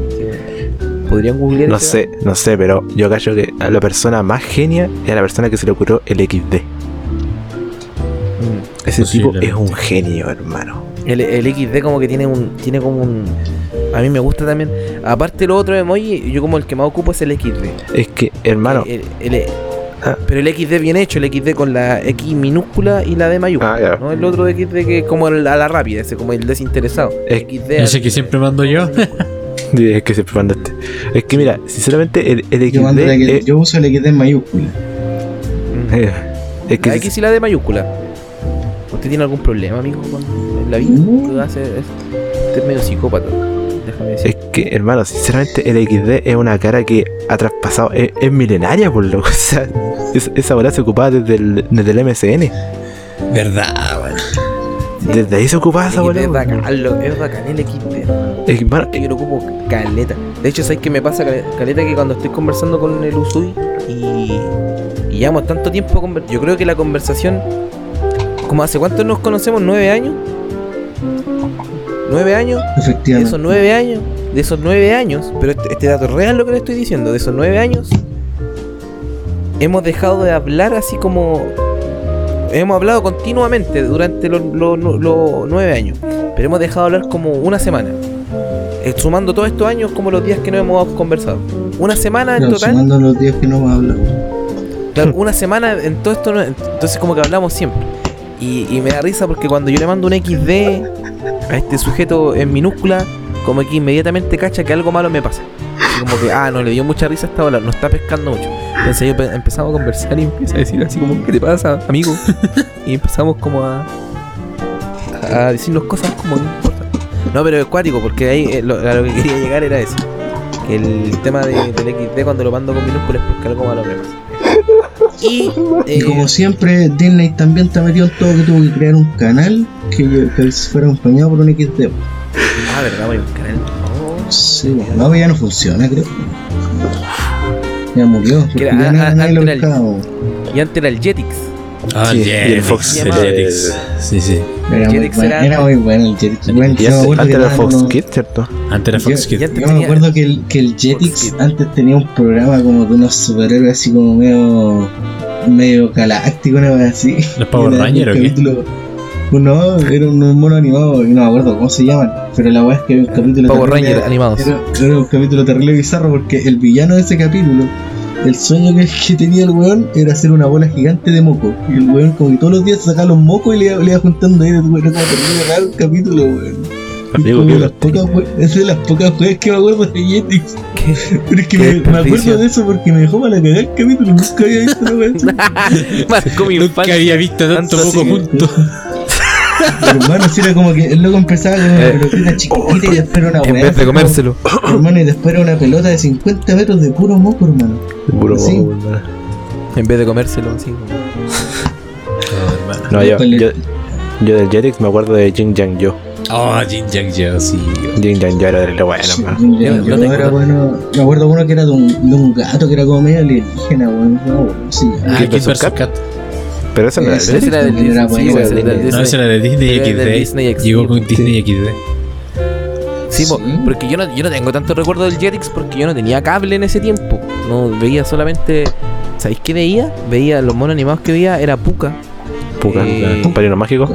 ¿Podrían googlear? No sé, no sé, pero yo callo que a la persona más genia es a la persona que se le ocurrió el XD. Mm. Ese tipo es un genio, hermano. El, el XD como que tiene un tiene como un a mí me gusta también aparte de los otros emoji yo como el que más ocupo es el XD Es que, hermano. El- el- Ah. pero el XD bien hecho el XD con la X minúscula y la D mayúscula Ah, no el otro XD que es como el- a la rápida ese como el desinteresado Es- XD Ese que siempre mando yo. Es que siempre mandaste. Es que mira, sinceramente, el, el Yo, mando la XD. que- es- yo uso el XD en mayúscula. Mm. es que la X y la D mayúscula ¿usted tiene algún problema amigo con en la vida? ¿Qué hace? Es- Usted es medio psicópata déjame decir Es que, hermano, sinceramente, el XD es una cara que ha traspasado. Es, es milenaria, por lo O sea, es- esa hora se ocupaba desde el, desde el MSN. Verdad, bueno. Desde ahí se ocupaba esa. XD es bacán, lo- es bacán el XD hermano. Es Yo lo ocupo caleta. De hecho, ¿sabes qué me pasa cale- caleta? Que cuando estoy conversando con el Usui y, y llevamos tanto tiempo conver- Yo creo que la conversación. como hace cuánto nos conocemos? ¿Nueve años? ¿Nueve años? De Efectivamente. esos nueve años. De esos nueve años. Pero este, este dato es real lo que le estoy diciendo. De esos nueve años. Hemos dejado de hablar así como. Hemos hablado continuamente durante los, los nueve años. Pero hemos dejado de hablar como una semana. Eh, sumando todos estos años como los días que no hemos conversado. Una semana en total. sumando los días que no hemos hablado. Claro, una semana en todo esto. Entonces como que hablamos siempre. Y, y me da risa porque cuando yo le mando un XD a este sujeto en minúscula, como que inmediatamente cacha que algo malo me pasa. Así como que, ah, no le dio mucha risa esta ola, no está pescando mucho. Entonces yo pe- empezamos a conversar y empieza a decir así como, ¿qué te pasa, amigo? y empezamos como a, a decirnos cosas como no importa. No, pero es cuático, porque ahí eh, lo, a lo que quería llegar era eso. Que el tema de- del XD cuando lo mando con minúsculas es porque algo malo me pasa. Y, Y eh, como siempre, Disney también está metido en todo que tuvo que crear un canal que, que fuera acompañado por un XD. ah, verdad, voy a buscar el. Oh. Sí, bueno, no, ya no funciona, creo. Ya murió, era- ya ah, nadie, lo el-. Y antes era el Jetix. Ah, Sí, el y el Jetix, Fox, el Jetix. Sí, sí. Era muy, Jetix era- era muy bueno el Jetix. Bueno, y antes, era Fox unos- Kids, ¿cierto? Antes era Fox Yo- Kids. Yo me acuerdo que el, que el Jetix antes tenía un programa como de unos superhéroes así como medio medio galáctico, una cosa así. ¿Los Power Rangers o qué? No, era un mono animado y no me acuerdo cómo se llaman. Pero la weá es que había un capítulo Power terrible- Rangers animados. Era, era un capítulo terrible bizarro porque el villano de ese capítulo, el sueño que, que tenía el weón era hacer una bola gigante de moco. Y el weón como que todos los días sacaba los mocos y le, iba- le iba juntando ahí. Era como terrible raro el capítulo, weón. Amigo, Como ¿qué de las pocas es de las pocas weas que me acuerdo de Jetix. Pero es que me, acuerdo de eso porque me dejó para cagar el capítulo. Nunca había visto una Nunca había visto tanto poco así. hermano, si era como que el loco empezaba con una Eh. pelotita chiquitita y después era una En vez de como- comérselo. Hermano, y después era una pelota de 50 metros de puro moco, hermano. Puro Sí. bobo, hermano. En vez de comérselo, así. como- No, yo, yo, yo del Jetix me acuerdo de Jin Yang Yo. Oh, Jin Yang Yo, sí. Jin Yang Yo era de lo bueno, hermano. yo- no era bueno. Me acuerdo uno que era de un, de un gato que era como medio alienígena, weón. No, sí. Ah, Kid vs. vs. Cat. Pero eso no era del también era Disney. sí, era del del No, Disney. era de Disney del XD. Disney XD, Llegó con. Disney XD. Sí, po, Sí. porque yo no, yo no tengo tanto recuerdo del Jetix porque yo no tenía cable en ese tiempo. No veía solamente. ¿Sabéis qué veía? Veía los monos animados que veía era Puka, Puka, Eh, padrino mágico.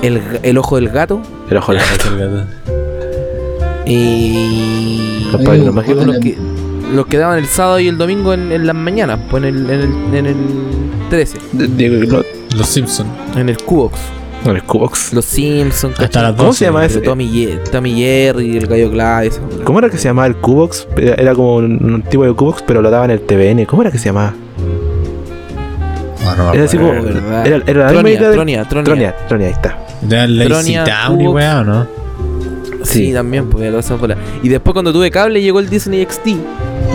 el, el ojo del gato El ojo de la y. Los que, los que daban el sábado y el domingo en, en las mañanas, pues en el, en el, en el 13, De- Diego, no, Los Simpsons. en el Cubox. El Cubox. Los Simpsons, Hasta las ¿Cómo 12. se llama ese? Tommy, Ye- Tommy Jerry, el gallo Clave, eso. ¿Cómo era que se llamaba el Cubox? Era, era como un, un tipo de Cubox, pero lo daban en el TVN. ¿Cómo era que se llamaba? No, Era así como. Era, era la misma Tronia, idea de- Tronia, Tronia. Tronia, Tronia, ahí está. De la Tronia, Town y weá, ¿o no? Sí, Sí. también, pues lo hacemos por la- Y después cuando tuve cable llegó el Disney XD.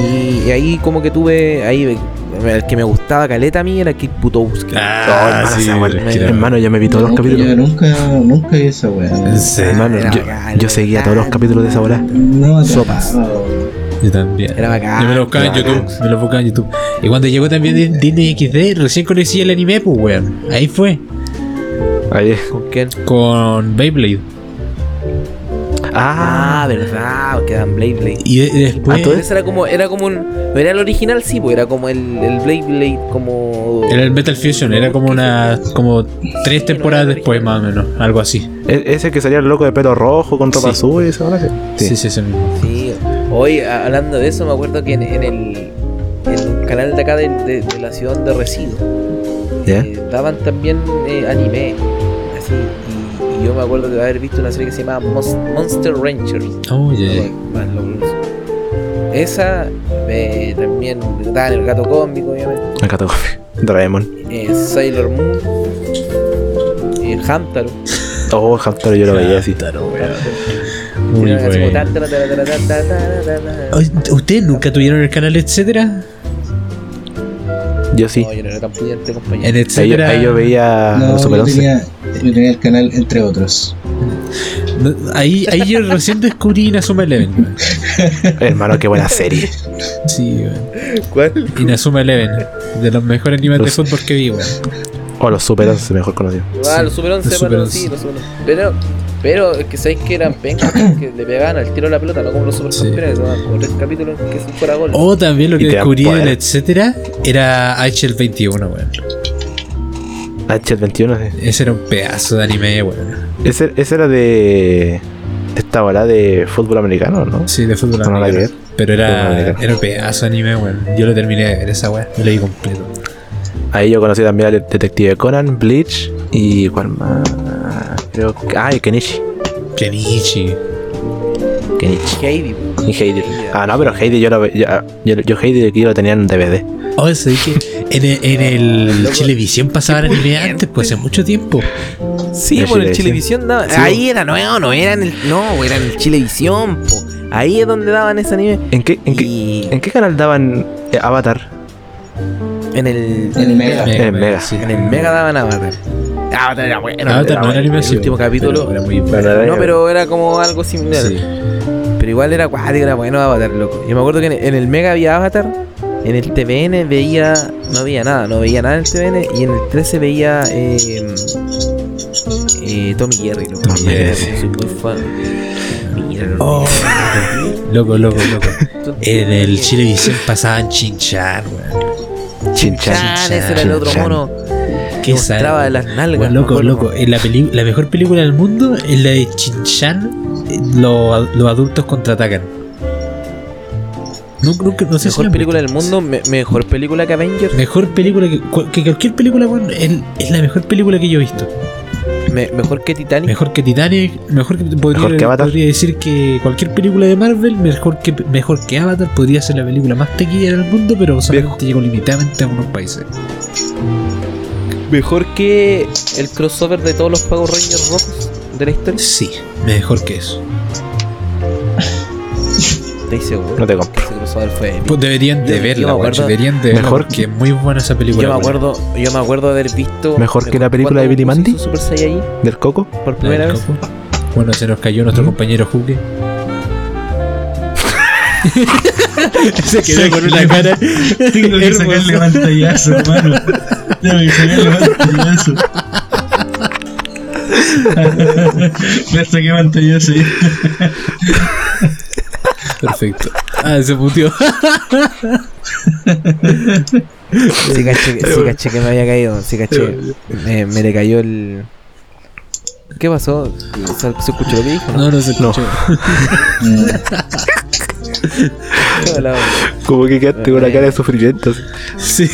Y, y ahí como que tuve. Ahí el que me gustaba caleta a mí era Kid Butowski. Ah, hermano, sí, pero- era- hermano, yo me vi todos los capítulos. Yo nunca, nunca vi esa weá. En serio. Hermano, yo, bacán, yo seguía todos los capítulos de esa hora. No, Sopas. Yo también. Era bacán. Yo me lo buscaba en YouTube. bacán. Me lo buscaba en YouTube. Y cuando llegó también Di- Disney XD, recién conocí el anime, pues, weón. Ahí fue. Ahí. ¿Con quién? Con Beyblade. Ah, Ah, verdad, quedan Blade Blade. Y, de- y después. Ah, todo Ese era como, era como un. Era el original, sí, pues era como el, el Blade Blade, como. Era el Metal Fusion, era como una. como tres temporadas después, más o menos. Algo así. e- ese que salía el loco de pelo rojo con ropa Sí. azul y esa hora. Sí, sí, ese mismo. Sí, hoy a- hablando de eso, me acuerdo que en, en el, en un canal de acá de, de- de la ciudad de resido ¿Ya? eh, daban también eh, anime. Y, y yo me acuerdo de haber visto una serie que se llama Monster Rangers. Oh, lo- Esa eh, también daban el gato cósmico, obviamente. Me encantó. Doraemon. eh, Sailor Moon. Eh, Hamtaro. Oh, Hamtaro yo lo veía así. Muy tan. Oye, ¿Ustedes nunca tuvieron el canal etcétera? Yo sí. No, yo no era tan pudiente, compañero. En Ahí, yo- etcétera. ahí yo veía No, los Super yo 11. Yo tenía el canal entre otros. No, Ahí, ahí yo recién descubrí Inazuma Eleven. Hermano, qué buena serie. Sí. ¿Cuál? Inazuma Eleven. De los mejores animes de fútbol que vi, weón. O los Super 11, mejor conocido. Ah, Sí, los Super 11, los bueno, Super sí, 11. los Super 11. Pero, pero es que sabéis que eran pencas que le pegaban al tiro a la pelota, no como los Super Sí. Campeones, que daban como tres capítulos que se fuera gol. O también lo Y que descubrí del etcétera era HL21, weón. H21, sí. Ese era un pedazo de anime, weón. Ese, ese era de. esta hora de fútbol americano, ¿no? Sí, de fútbol No, americano. ver. Pero era, era un pedazo de anime, weón. Yo lo terminé de ver esa weón. Lo leí completo. Ahí yo conocí también al detective Conan, Bleach y. ¿Cuál más? Creo que. Ah, y Kenichi. Kenichi. Kenichi. Heidi. Y Heidi. Ah, no, pero Heidi yo lo ve- yo, yo, yo Heidi aquí lo tenía en DVD. Oh, sé que en el, en el Chilevisión pasaban anime antes, pues hace mucho tiempo. Sí, En por el Chilevisión. Daban. Sí, Ahí era nuevo, no era en el. No, era en el Chilevisión, po. Ahí es donde daban ese anime. ¿En qué, en qué, y ¿en qué canal daban eh, Avatar? en el. En el Mega. En el Mega. sí. En el Mega daban Avatar. Avatar era bueno. Avatar no era bueno. animación. El último capítulo. pero Era muy era- No, pero era como algo similar. Sí. Pero igual era cuático, era bueno Avatar, loco. Yo me acuerdo que en, en el Mega había Avatar, en el TVN veía. No veía nada, no veía nada en el TVN, y en el 13 veía. Eh, eh, Tommy Jerry, loco. Tommy Jerry. Soy muy fan. Mira, loco. Oh, loco, loco, loco. En el Chilevisión pasaban Chinchan, weón. Chinchan. Chan, ese era el otro Chinchan. mono. Qué Que mostraba de las nalgas. Loco, loco. En la, peli- la mejor película del mundo es la de Chinchan. Eh, Los, adultos contraatacan. Nunca, nunca, no sé Mejor película del mundo, me- mejor película que Avengers. Mejor película que, que cualquier película, weón. Es, es la mejor película que yo he visto. Me- mejor que Titanic. Mejor que Titanic, mejor que podría, Mejor que Avatar. podría decir que cualquier película de Marvel, mejor que mejor que Avatar, podría ser la película más taquillera del mundo, pero solamente llegó limitadamente a unos países. Mejor que el crossover de todos los Power Rangers rojos de la historia. Sí, mejor que eso. Estoy seguro. No te compro. Fue. Pues deberían de Yo- yo verla, me weón, acuerdo- deberían de verla Mejor porque es muy buena esa película. Yo me acuerdo, yo me acuerdo de haber visto. ¿Mejor que la película de Billy Mandy? Super Saiyajin ¿Del Coco? por primera ¿El vez. coco? Bueno, se nos cayó nuestro ¿Mm? compañero Julio. se quedó con una cara. Tengo que sacarle pantallazo, hermano. Tengo que sacarle pantallazo. Saqué pantallazo ahí. Perfecto. Ah, se puteó. Sí caché, sí caché que me había caído. Sí caché. Me, me le cayó el. ¿Qué pasó? ¿Se, escuchó lo que dijo? No, no se No. escuchó. ¿Qué hablaba? Como que quedaste con una cara de sufrimiento. Sí,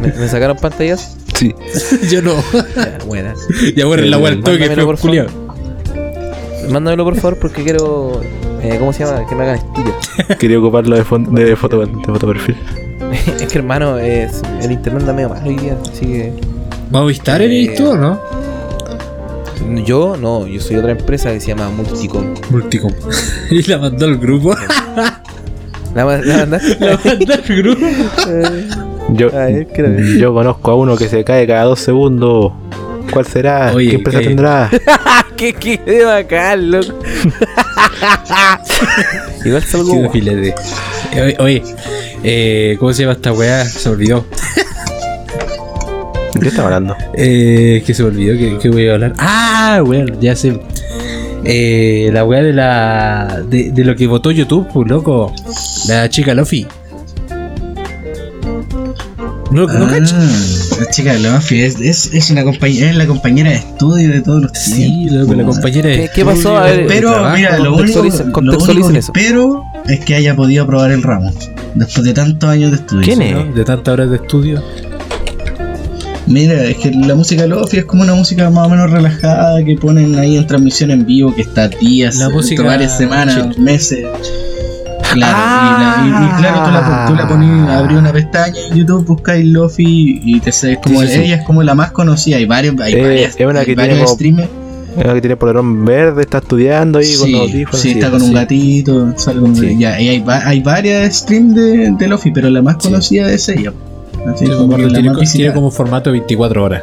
¿Me, me sacaron pantallas? Sí. Yo no. Ya, buena. Ya borren la weá al toque, Mándamelo, por culiao. Mándamelo por favor porque quiero. eh, ¿Cómo se llama? Que me hagan estudio. Quería ocuparlo de, de, foto, de foto perfil. es que hermano, es, el internet anda medio mal hoy día, así que. ¿Movistar eres tú o no? Yo no, yo soy otra empresa que se llama Multicom. Multicom. y la mandó al grupo. ¿La, la mandaste? la mandó al grupo. Yo, yo conozco a uno que se cae cada dos segundos. ¿Cuál será? Oye, ¿Qué empresa que- tendrá? ¡Qué, qué de bacán, loco! Igual salgo filete. Eh, Oye, oye, eh, ¿cómo se llama esta weá? Se olvidó. ¿De qué estamos hablando? Eh, que se me olvidó que, que voy a hablar. Ah, bueno, ya sé. Eh, la weá de la. De, de lo que votó YouTube, pues loco. La chica Lofi. ¿No, no Ah, cachas? la chica de la mafia es, es, es una compañera, es la compañera de estudio de todos los Sí, loco, la compañera de ¿Qué- qué pasó? A ver, Pero trabajo. mira, lo único, lo único que eso. espero es que haya podido aprobar el ramo. Después de tantos años de estudio. ¿Quién es? ¿no? De tantas horas de estudio. Mira, es que la música lofi es como una música más o menos relajada que ponen ahí en transmisión en vivo que está días, La música varias semanas, chill. meses. Claro, y, la- y- y claro, tú la, tú la abrí una pestaña en YouTube, buscáis Lofi y te sé, es como Sí, sí, sí. ella es como la más conocida, hay varios, hay Eh, varias, es una hay que tiene varios como- streamers. Uno que tiene polerón verde, está estudiando ahí con Sí, los audífonos. sí, está con un sí. gatito, sale con- Sí. ya, y hay, hay varias streams de, de Lofi, pero la más Sí. conocida es ella. Así Tiene como como, la tiene, más como formato 24 horas.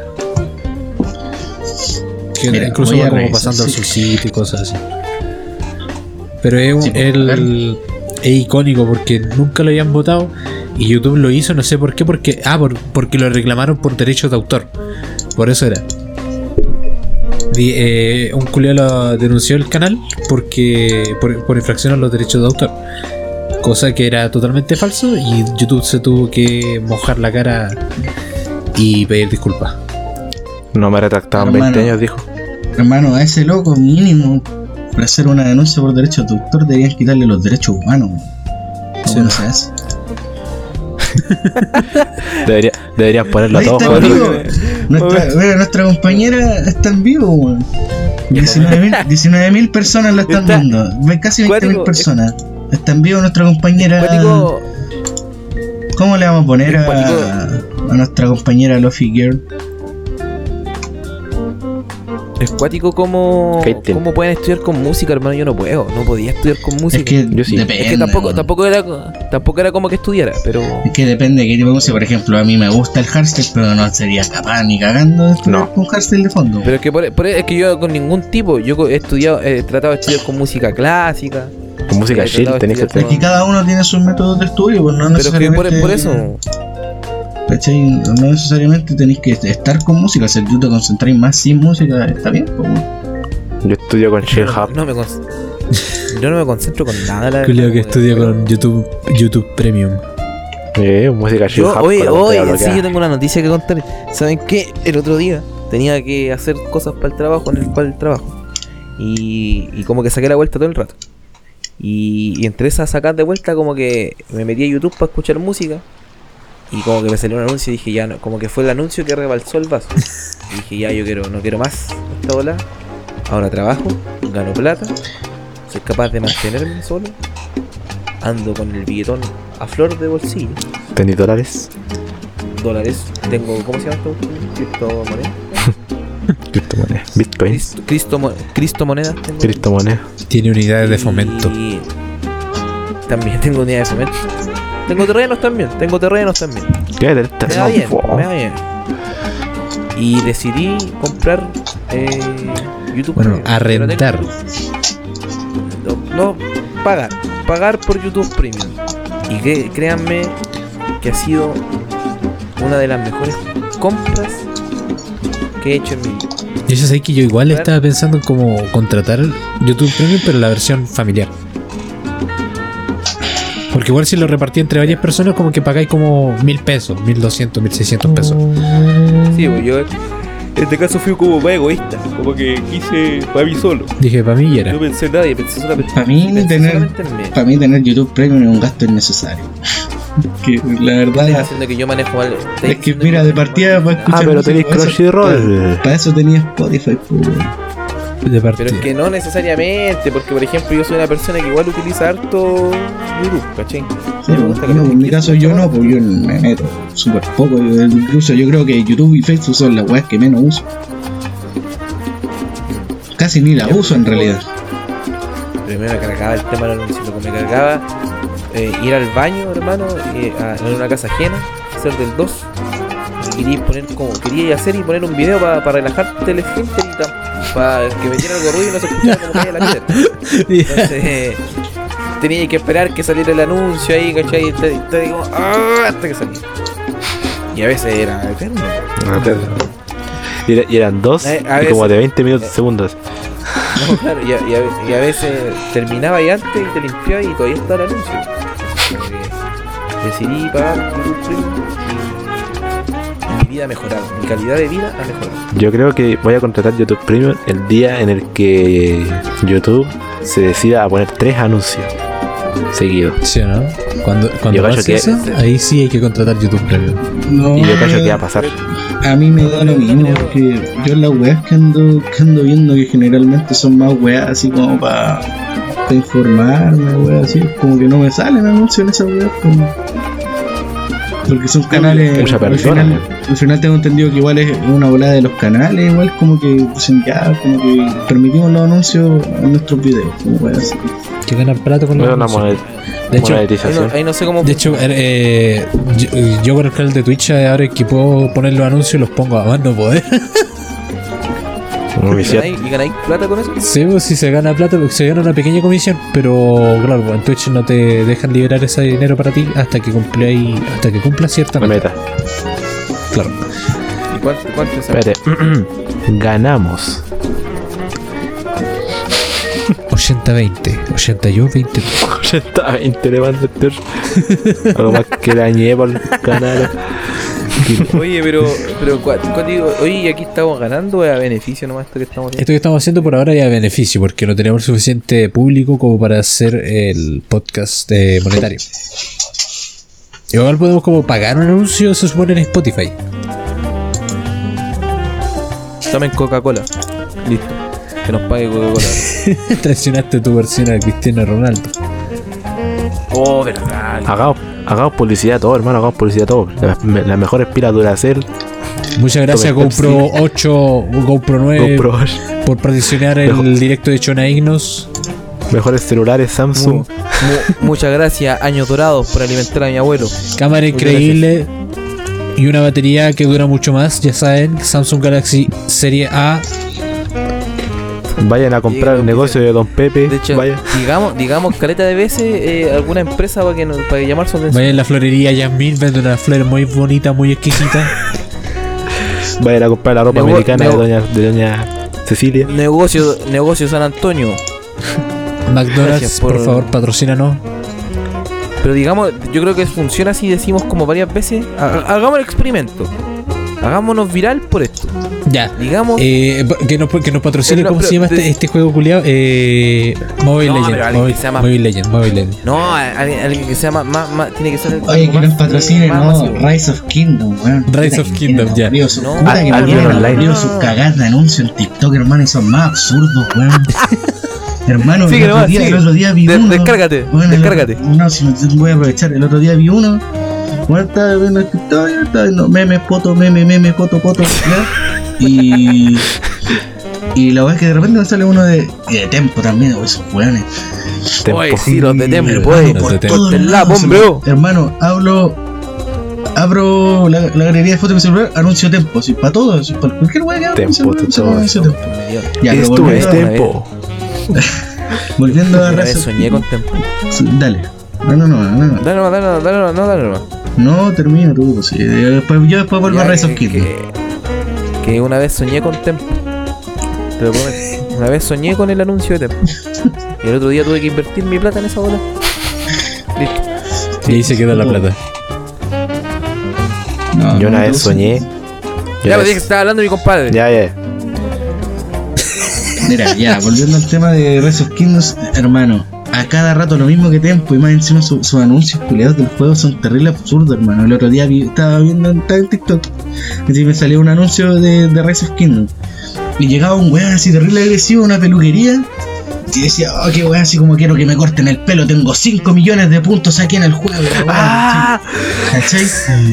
Que Mira, incluso va como revisar, pasando a sí. su sitio y cosas así. Pero es, un- Sí, pues, el- es icónico porque nunca lo habían votado y YouTube lo hizo, no sé por qué, porque ah, por- porque lo reclamaron por derechos de autor. Por eso era. Eh, un culeo lo denunció el canal porque por, por infracción a los derechos de autor. Cosa que era totalmente falso y YouTube se tuvo que mojar la cara y pedir disculpas. No me retractaban Hermano. 20 años, dijo. Hermano, a ese loco mínimo por hacer una denuncia por derechos de autor deberían quitarle los derechos humanos. No, Sí. no se hace. Debería, deberían ponerlo a Ahí todos. joder. vivo. Nuestra, nuestra compañera está en vivo, weón. 19.000 19.000 personas la están Está- viendo. Ve Casi 20.000 Cuático, personas. Está en vivo nuestra compañera. Cuático, ¿Cómo le vamos a poner a, a nuestra compañera Lofi Girl? Es cuático como, cómo pueden estudiar con música, hermano. Yo no puedo, no podía estudiar con música. Es que Yo sí. depende. Es que tampoco, tampoco era tampoco era como que estudiara, pero Es que depende de qué tipo de música. Por ejemplo, a mí me gusta el hardstyle, pero no sería capaz ni cagando de estudiar No. con hardstyle de fondo. pero es que por, por- es que yo con ningún tipo, yo he estudiado, he tratado de estudiar con música clásica, Con música chill, tenés que estudiar Es que cada uno tiene sus métodos de estudio, pues no pero es que por, necesariamente. por eso, ¿cachai? No necesariamente tenéis que estar con música. Si tú te concentráis más sin música, está bien, pues. Yo estudio con Chill no, Hub. no me con- yo no me concentro con nada. La Julio verdad, que estudia con YouTube, YouTube Premium. Eh, música Hub. oye, oye, sí, yo tengo una noticia que contar. ¿Saben qué? El otro día tenía que hacer cosas para el trabajo en el cual trabajo. Y, y como que saqué la vuelta todo el rato. Y, y entre esas sacar de vuelta, como que me metí a YouTube para escuchar música. Y como que me salió un anuncio y dije, ya no, como que fue el anuncio que rebalsó el vaso. Y dije, ya, yo quiero, no quiero más esta bola. Ahora trabajo, gano plata, soy capaz de mantenerme solo. Ando con el billetón a flor de bolsillo ¿Tení dólares? dólares. Tengo, ¿cómo se llama esto? Criptomonedas. Criptomonedas. Bitcoins. Cristo, Cristo, mo- Cristo monedas tengo. Criptomonedas. Tiene unidades de fomento. Y también tengo unidades de fomento. Tengo terrenos también, tengo terrenos también. ¿Qué Me da bien, me da bien. Y decidí comprar eh, YouTube. Bueno, Premium. arrendar. No, no, pagar. Pagar por YouTube Premium. Y que, créanme que ha sido una de las mejores compras que he hecho en mi vida. Y eso es ahí que yo igual estaba pensando en como contratar YouTube Premium, pero la versión familiar. Porque igual si lo repartí entre varias personas, como que pagáis como mil pesos, mil doscientos, mil seiscientos pesos. Sí, pues yo en este caso fui como más egoísta, como que quise para mí solo. Dije, para mí era. No pensé en nadie, pensé solamente, Para mí, pensé tener- solamente en mí. Para mí, tener YouTube Premium es un gasto innecesario. Que la verdad haciendo que yo manejo mal. es que mira, de partida para escuchar. Ah, pero tenéis para Crunchyroll. Para eso tenía Spotify, pues, De Pero es que no necesariamente, porque por ejemplo yo soy una persona que igual utiliza harto YouTube, ¿cachai? Sí, bueno, que- en mi caso yo no, pues yo me meto súper poco. yo- incluso yo creo que YouTube y Facebook son las weas que menos uso. Casi ni la uso en realidad. Primero me cargaba el tema del anuncio, lo que me cargaba eh, ir al baño, hermano, a, en una casa ajena, ser del 2. Y quería poner como, quería hacer y poner un video para relajarte el esfínter y para que metiera algo de ruido y no se escuchara como caía la mierda. Entonces, eh, tenía que esperar que saliera el anuncio ahí, ¿cachai? Y te- te digo, "Ah", hasta que salía. Y a veces era eterno. Y, era- y eran dos Eh, y como de 20 minutos segundos. No, claro, y a, y a- y a veces terminaba y antes y te limpiaba y todavía está el anuncio. Decidí pagar vida ha mejorado, mi calidad de vida ha mejorado. Yo creo que voy a contratar YouTube Premium el día en el que YouTube se decida a poner tres anuncios seguidos. ¿Sí o no? Cuando, cuando Yo cacho pase que- eso, ahí sí hay que contratar YouTube Premium. No, Y yo creo que va a pasar. A mí me da lo mismo, porque yo las weas que ando, que ando viendo que generalmente son más weas así como para informarme, weas así, como que no me salen anuncios en esas weas. como- Porque son canales. Mucha al, persona, final, al final tengo entendido que igual es una volada de los canales, igual como que dicen ya, como que permitimos los anuncios en nuestros videos, como weas así. Que ganan plata con los anuncios. De hecho, Ahí no, monetización. ahí no sé cómo De hecho, eh, yo, yo con el canal de Twitch eh, ahora que puedo poner los anuncios los pongo a más no poder. Muy ¿Y ganáis, y ganáis plata con eso? Sí, pues, si se gana plata, porque se gana una pequeña comisión, pero claro, pues, en Twitch no te dejan liberar ese dinero para ti hasta que cumpláis, hasta que cumpla cierta La meta. meta. Claro. ¿Y cuánto, cuánto es? Espérate. Ganamos. 80-20, 81-20. 80 20 le mando este. Algo más que la ñe por el canal. Oye, pero, pero oye, ¿y aquí estamos ganando o es a beneficio nomás esto que estamos haciendo? Esto que estamos haciendo por ahora ya es beneficio, porque no tenemos suficiente público como para hacer el podcast eh, monetario. Igual podemos como pagar un anuncio, se supone en Spotify. Tomen Coca-Cola. Listo. Que nos pague Coca-Cola. Traicionaste tu versión a Cristiano Ronaldo. Oh, verdad. Hagamos, hagamos publicidad a todo, hermano. Hagamos publicidad a todo. Las, me- las mejores pilas Duracell. Muchas gracias GoPro 8, GoPro 9 GoPro, por patrocinar el Mejor. directo de Chona Ignos. mejores celulares Samsung. Mu- mu- muchas gracias, años dorados, por alimentar a mi abuelo. Cámara Muchas increíble y una batería que dura mucho más, ya saben, Samsung Galaxy Serie A. Vayan a comprar el negocio de Don Pepe. De hecho, Vayan. digamos, digamos, caleta de veces eh, alguna empresa para que nos, para llamar su atención. Vayan a la florería Yasmin, vende una flor muy bonita, muy exquisita. Vayan a comprar la ropa Nego- americana de doña, de doña Cecilia. Negocio, negocio San Antonio. McDonald's, Gracias por... por- favor, patrocínanos. Pero digamos, yo creo que funciona así, decimos como varias veces. ha- Hagamos el experimento. Hagámonos viral por esto. Ya. Digamos, Eh, que, nos, que nos patrocine, no, ¿cómo se llama este, de- este juego culiado? Eh, Mobile No, Legend. alguien Mobile, que se llama- Mobile Legend, Mobile Legend. no, alguien, alguien que sea más, más, más- tiene que ser. Oye, que más, nos patrocine, más no, masivo. Rise of Kingdom, weón. Rise of Kingdom, ya. su- No, puta que Al- me tienen Albion Online. sus cagadas de anuncios en TikTok, hermano, y son más absurdos, weón. Hermano, Sigue el, otro día, el otro día vi De- uno. descárgate, Bueno, descárgate. no, si me voy a aprovechar. El otro día vi uno. Bueno, estaba viendo el TikTok, estaba viendo meme, foto, meme, meme, foto, foto, ¿ya? Y. Y la verdad es que de repente me sale uno de, y de Tempo también, o esos weones. Tempo. Oye, sí, los de Temple, Hermano, pues. Los de todos Cortenla, lados, hombre, se me- oh. Hermano, hablo. Abro la, la galería de fotos de mi celular, anuncio Tempo, así para todo, así para cualquier weá que abra mi Tempo, celular, anuncio. Tempo. Ya, pero Esto es volviendo, tem- Tempo. volviendo a of soñé con Temple. Kingdom. Dale. No, no, no, no, no. Dale nomás, dale nomás, dale nomás, no, dale nomás. No, termina tú, pues sí. Después, yo después vuelvo a Ya Rise of que-. Que, que una vez soñé con Tempo. Te lo prometo. Una vez soñé con el anuncio de Tempo. Y el otro día tuve que invertir mi plata en esa bola. Listo. Y ahí se queda la plata. No, Yo una no, vez no, soñé. Ya, Yo una dije que estaba hablando mi compadre. Ya, ya. Mira, ya, volviendo al tema de Rise of Kingdoms, hermano, ¿a a cada rato lo mismo que Tempo y más encima su- sus anuncios culiados del juego son terribles absurdos, hermano. El otro día vi- estaba viendo en, TikTok y me salió un anuncio de, de Rise of Kingdom y llegaba un weón así terrible agresivo una peluquería y decía, oh, qué weón, así como quiero que me corten el pelo, tengo 5 millones de puntos aquí en el juego. ¡Ah! ¿Cachai?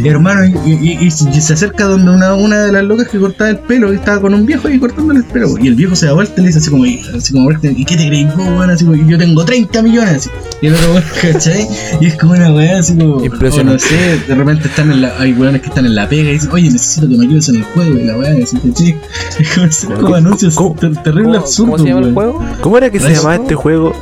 Hermano, y, y- y- y se acerca donde una, una de las locas que cortaba el pelo, y estaba con un viejo ahí cortándole el pelo, y el viejo se da vuelta y le dice así como, y- así como, ¿y qué te crees vos, weón? Así como, yo tengo 30 millones, así. Y el otro weón, ¿cachai? Y es como una weá así como, Impresionante. o no sé, de repente están en la, hay weones que están en la pega y dicen, oye, necesito que me ayudes en el juego, y la weá, así, ¿cachai? Es como, anuncios cómo- ter- ¿Cómo, terrible cómo absurdos, se llama el juego? ¿Cómo era que se Rise llamaba este juego?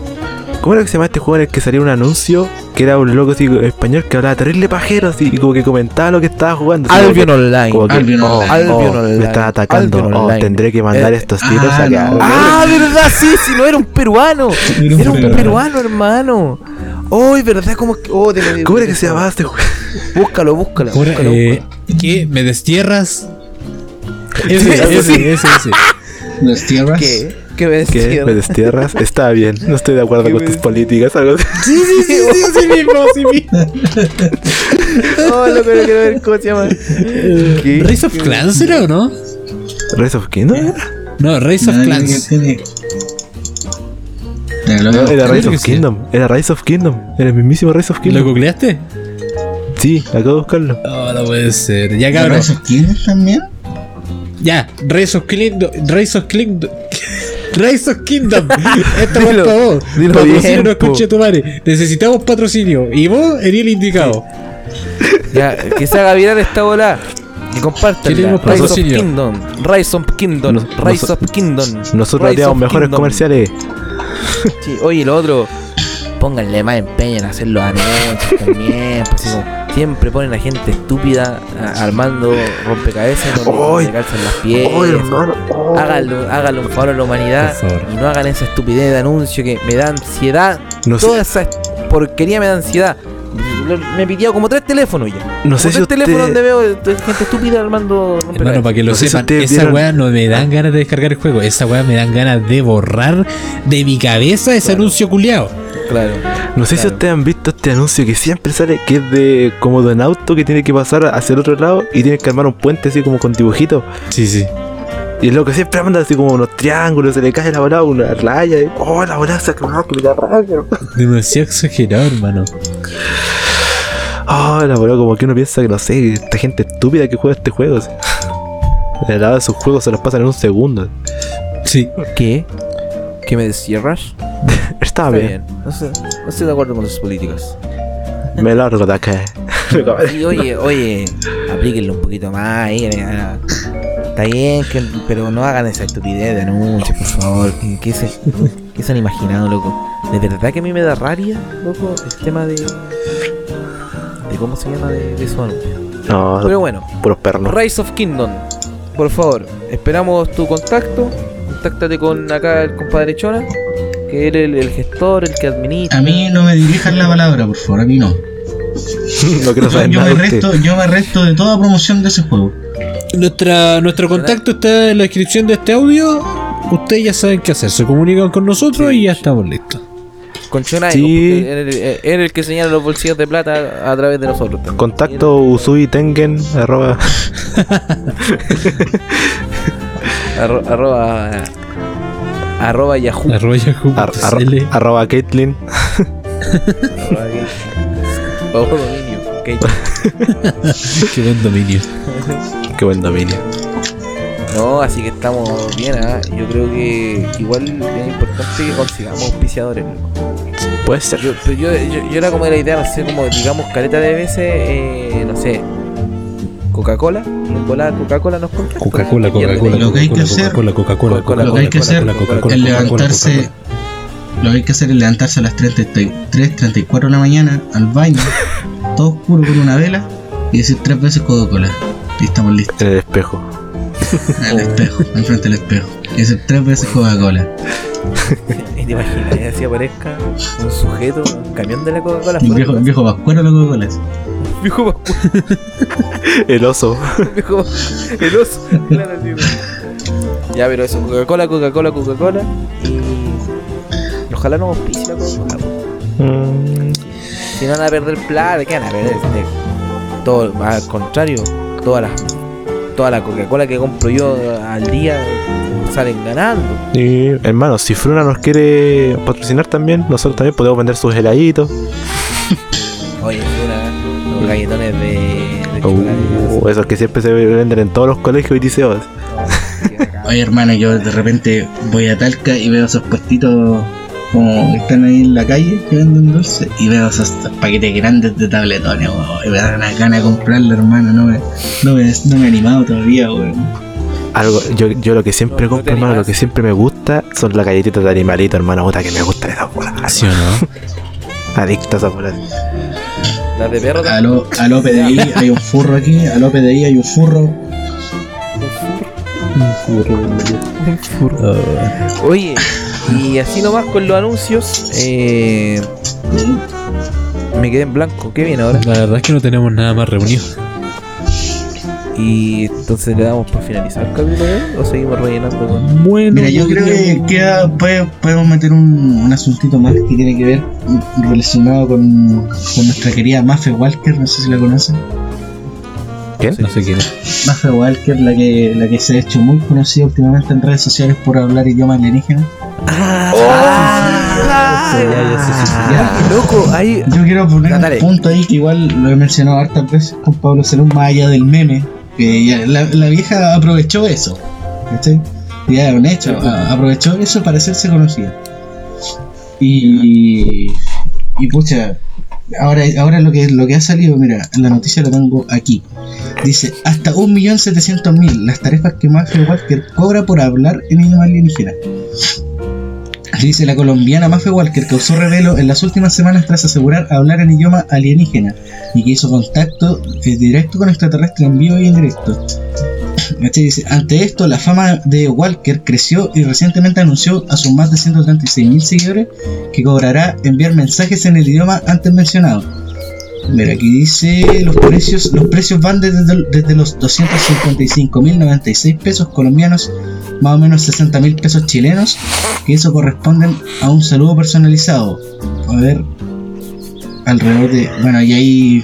¿Cómo era que se llamaba este juego en el que salía un anuncio que era un loco así español que hablaba terrible pajero así y como que comentaba lo que estaba jugando? así como Albion que- Online. como que, Albion oh, Online. oh, Online. me están atacando, Albion oh, Online. tendré que mandar Eh, estos tiros ah, acá. no. Ah, verdad, sí, sí, no era un peruano. Era un Era un peruano. peruano, hermano. Oh, verdad, ¿cómo que.? Oh, te lo- ¿Cómo era que se llamaba este juego? Búscalo, búscalo. Búscalo, eh, ¿Qué? ¿Me destierras? Ese, ese, ese, ese. Las tierras. ¿Qué? ¿Qué me ¿Qué? ¿Me destierras? Está bien, no estoy de acuerdo ¿Qué con tus políticas, algo así. Sí, sí, sí, sí, sí mismo, sí mismo. Oh, no quiero ver cómo se llama. ¿Qué? ¿Rise of Clans era o no? ¿Rise of Kingdom? era? No, Rise of Clans. lo No, era Rise of sí. Kingdom. Era Rise of Kingdom. Era el mismísimo Rise of ¿Lo Kingdom. googleaste? Sí, acabo de buscarlo. No, no puede ser. Ya, ¿Pero cabrón. esos quiénes también? Ya, Rise of Kingdom. Rise of Kingdom. Rise of Kingdom. Esta Dilo, por favor. dilo Patrocinio no escuche tu madre. Necesitamos patrocinio. Y vos eres el indicado. Ya, que se haga viral esta bola. Y. Queremos Rise of. Kingdom. Rise of Kingdom. Nos- Rise nos- of Kingdom. Nosotros Rise of mejores Kingdom. comerciales. Sí, oye, lo otro. Pónganle más empeño en hacer los anuncios también. Pues, así como, siempre ponen a gente estúpida a- armando rompecabezas donde se calzan las piezas. Háganlo, háganle un favor a la humanidad y no hagan esa estupidez de anuncio que me da ansiedad. No sé- Toda esa porquería me da ansiedad. Me he pillado como tres teléfonos ya. No sé Como si tres teléfonos usted... donde veo eh, gente estúpida armando Hermano, para que lo No sé si sepan, esa vieron- weá no me dan ganas de descargar el juego. Esa weá me dan ganas de borrar de mi cabeza ese Claro. anuncio culiado. Claro. No sé si ustedes han visto este anuncio que siempre sale, que es de como de un auto que tiene que pasar hacia el otro lado y tiene que armar un puente así como con dibujitos. Sí, sí. Y el loco siempre manda así como unos triángulos, se le cae la bola, una raya. y, oh, la bola se acabó, que me da rabia. Demasiado exagerado, hermano. Oh, la bola como que uno piensa que no sé, esta gente estúpida que juega este juego. así. De verdad, esos juegos se los pasan en un segundo. Sí. ¿Qué? ¿Qué me Rush? Está Está bien, bien. No, sé, no estoy de acuerdo con sus políticas. me largo de acá. Y oye, oye, aplíquenlo un poquito más ahí. eh, ah, Está bien, que, pero no hagan esa estupidez de anuncios, por favor. ¿Qué, qué se, qué se han imaginado, loco? De verdad que a mí me da rabia, loco, el tema de. de cómo se llama de, de esos anuncios. No, Pero bueno, puros pernos. Rise of Kingdom, por favor, esperamos tu contacto. Contáctate con acá el compadre Chona, que eres el, el gestor, el que administra. A mí no me dirijan la palabra, por favor, a mí no. no quiero Yo, saber yo nada me resto, yo me resto de toda promoción de ese juego. Nuestra, nuestro contacto está en la descripción de este audio. Ustedes ya saben qué hacer. Se comunican con nosotros y ya estamos listos. Con Chona, Sí. es el que señala los bolsillos de plata a través de nosotros. también. Contacto usui tengen arroba Arro- arroba. Arroba Yahoo. Arroba yahoo ar- arroba Caitlyn. Arroba gay. Bajo dominio. Qué buen dominio. Qué buen dominio. No, así que estamos bien. ¿ah? Yo creo que, igual es importante que consigamos auspiciadores. loco. Puede ser. Yo, pero yo, yo, yo era como de la idea, no sé, como digamos, caleta de veces, eh, no sé, Coca-Cola, y en volada Coca-Cola nos contacta. Coca-Cola, Coca-Cola. Lo que hay que Coca-Cola, hacer- Coca-Cola, Coca-Cola, Coca-Cola, Lo que hay que hacer Coca-Cola, Coca-Cola, es Coca-Cola, levantarse. Coca-Cola. Lo que hay que hacer es levantarse a las 3.34 34 de la mañana al baño, todo oscuro con una vela y decir tres veces Coca-Cola. Y estamos listos. En el espejo. En el espejo, enfrente del espejo. Y decir tres veces Coca-Cola. Y te imaginas, y así aparezca un sujeto, un camión de la Coca-Cola. Un viejo, de un viejo vascuero la Coca-Cola. viejo, Pascu- El oso. viejo, el oso. Claro, sí, güey. Ya, pero eso, Coca-Cola, Coca-Cola, Coca-Cola. Y ojalá no auspicie la Coca-Cola. Mm, Si no van a perder plata, ¿qué van a perder? Si Todo, al contrario, toda la, toda la Coca-Cola que compro yo al día salen ganando. y hermano, si Fruna nos quiere patrocinar también, nosotros también podemos vender sus heladitos. Oye, una, los galletones de, de. Uh, esos que siempre se venden en todos los colegios y liceos. Oye, hermano, yo de repente voy a Talca y veo esos puestitos como que están ahí en la calle que venden dulces y veo esos paquetes grandes de tabletones, weón. Y me dan una gana de comprarlo, hermano. No me, no me, no me he animado todavía, weón. Algo, yo, yo lo que siempre No, compro, hermano, lo que siempre me gusta son las galletitas de animalito, hermano. Puta que me gustan esas bolas. ¿Sí o no? Adicto a esas bolas. Las de perro A lo, a lo PDI hay un furro aquí, a lo PDI hay un furro. Oye, y así nomás con los anuncios, eh, me quedé en blanco. ¿Qué viene ahora? La verdad es que no tenemos nada más reunido. Y entonces le damos para finalizar el capítulo de hoy, o seguimos rellenando con. Bueno, Mira, yo creo que queda, puede- podemos meter un, un asuntito más que tiene que ver relacionado con, con nuestra querida Maffe Walker, no sé si la conocen. ¿Quién? No sé quién es. Maffe Walker, la que, la que se ha hecho muy conocida últimamente en redes sociales por hablar idioma alienígena. ¡Ah! Ya. Loco, ahí. Yo quiero poner Ya, dale. un punto ahí que igual lo he mencionado hartas veces con Pablo Salón, más allá del meme, que ya la, la vieja aprovechó eso. ¿cachai? Ya un hecho, a- aprovechó eso para hacerse conocida. Y, y pucha, ahora, ahora lo, que, lo que ha salido, mira, la noticia la tengo aquí. Dice, hasta 1.700.000 las tarifas que Mafia Walker cobra por hablar en idioma alienígena. Dice la colombiana Mafia Walker causó revelo en las últimas semanas tras asegurar hablar en idioma alienígena y que hizo contacto eh, directo con extraterrestres en vivo y en directo. Ante esto, la fama de Walker creció y recientemente anunció a sus más de 136.000 seguidores que cobrará enviar mensajes en el idioma antes mencionado. Mira, aquí dice los precios, los precios van desde, desde los 255.096 pesos colombianos, más o menos 60.000 pesos chilenos, que eso corresponden a un saludo personalizado. A ver, alrededor de, bueno, y ahí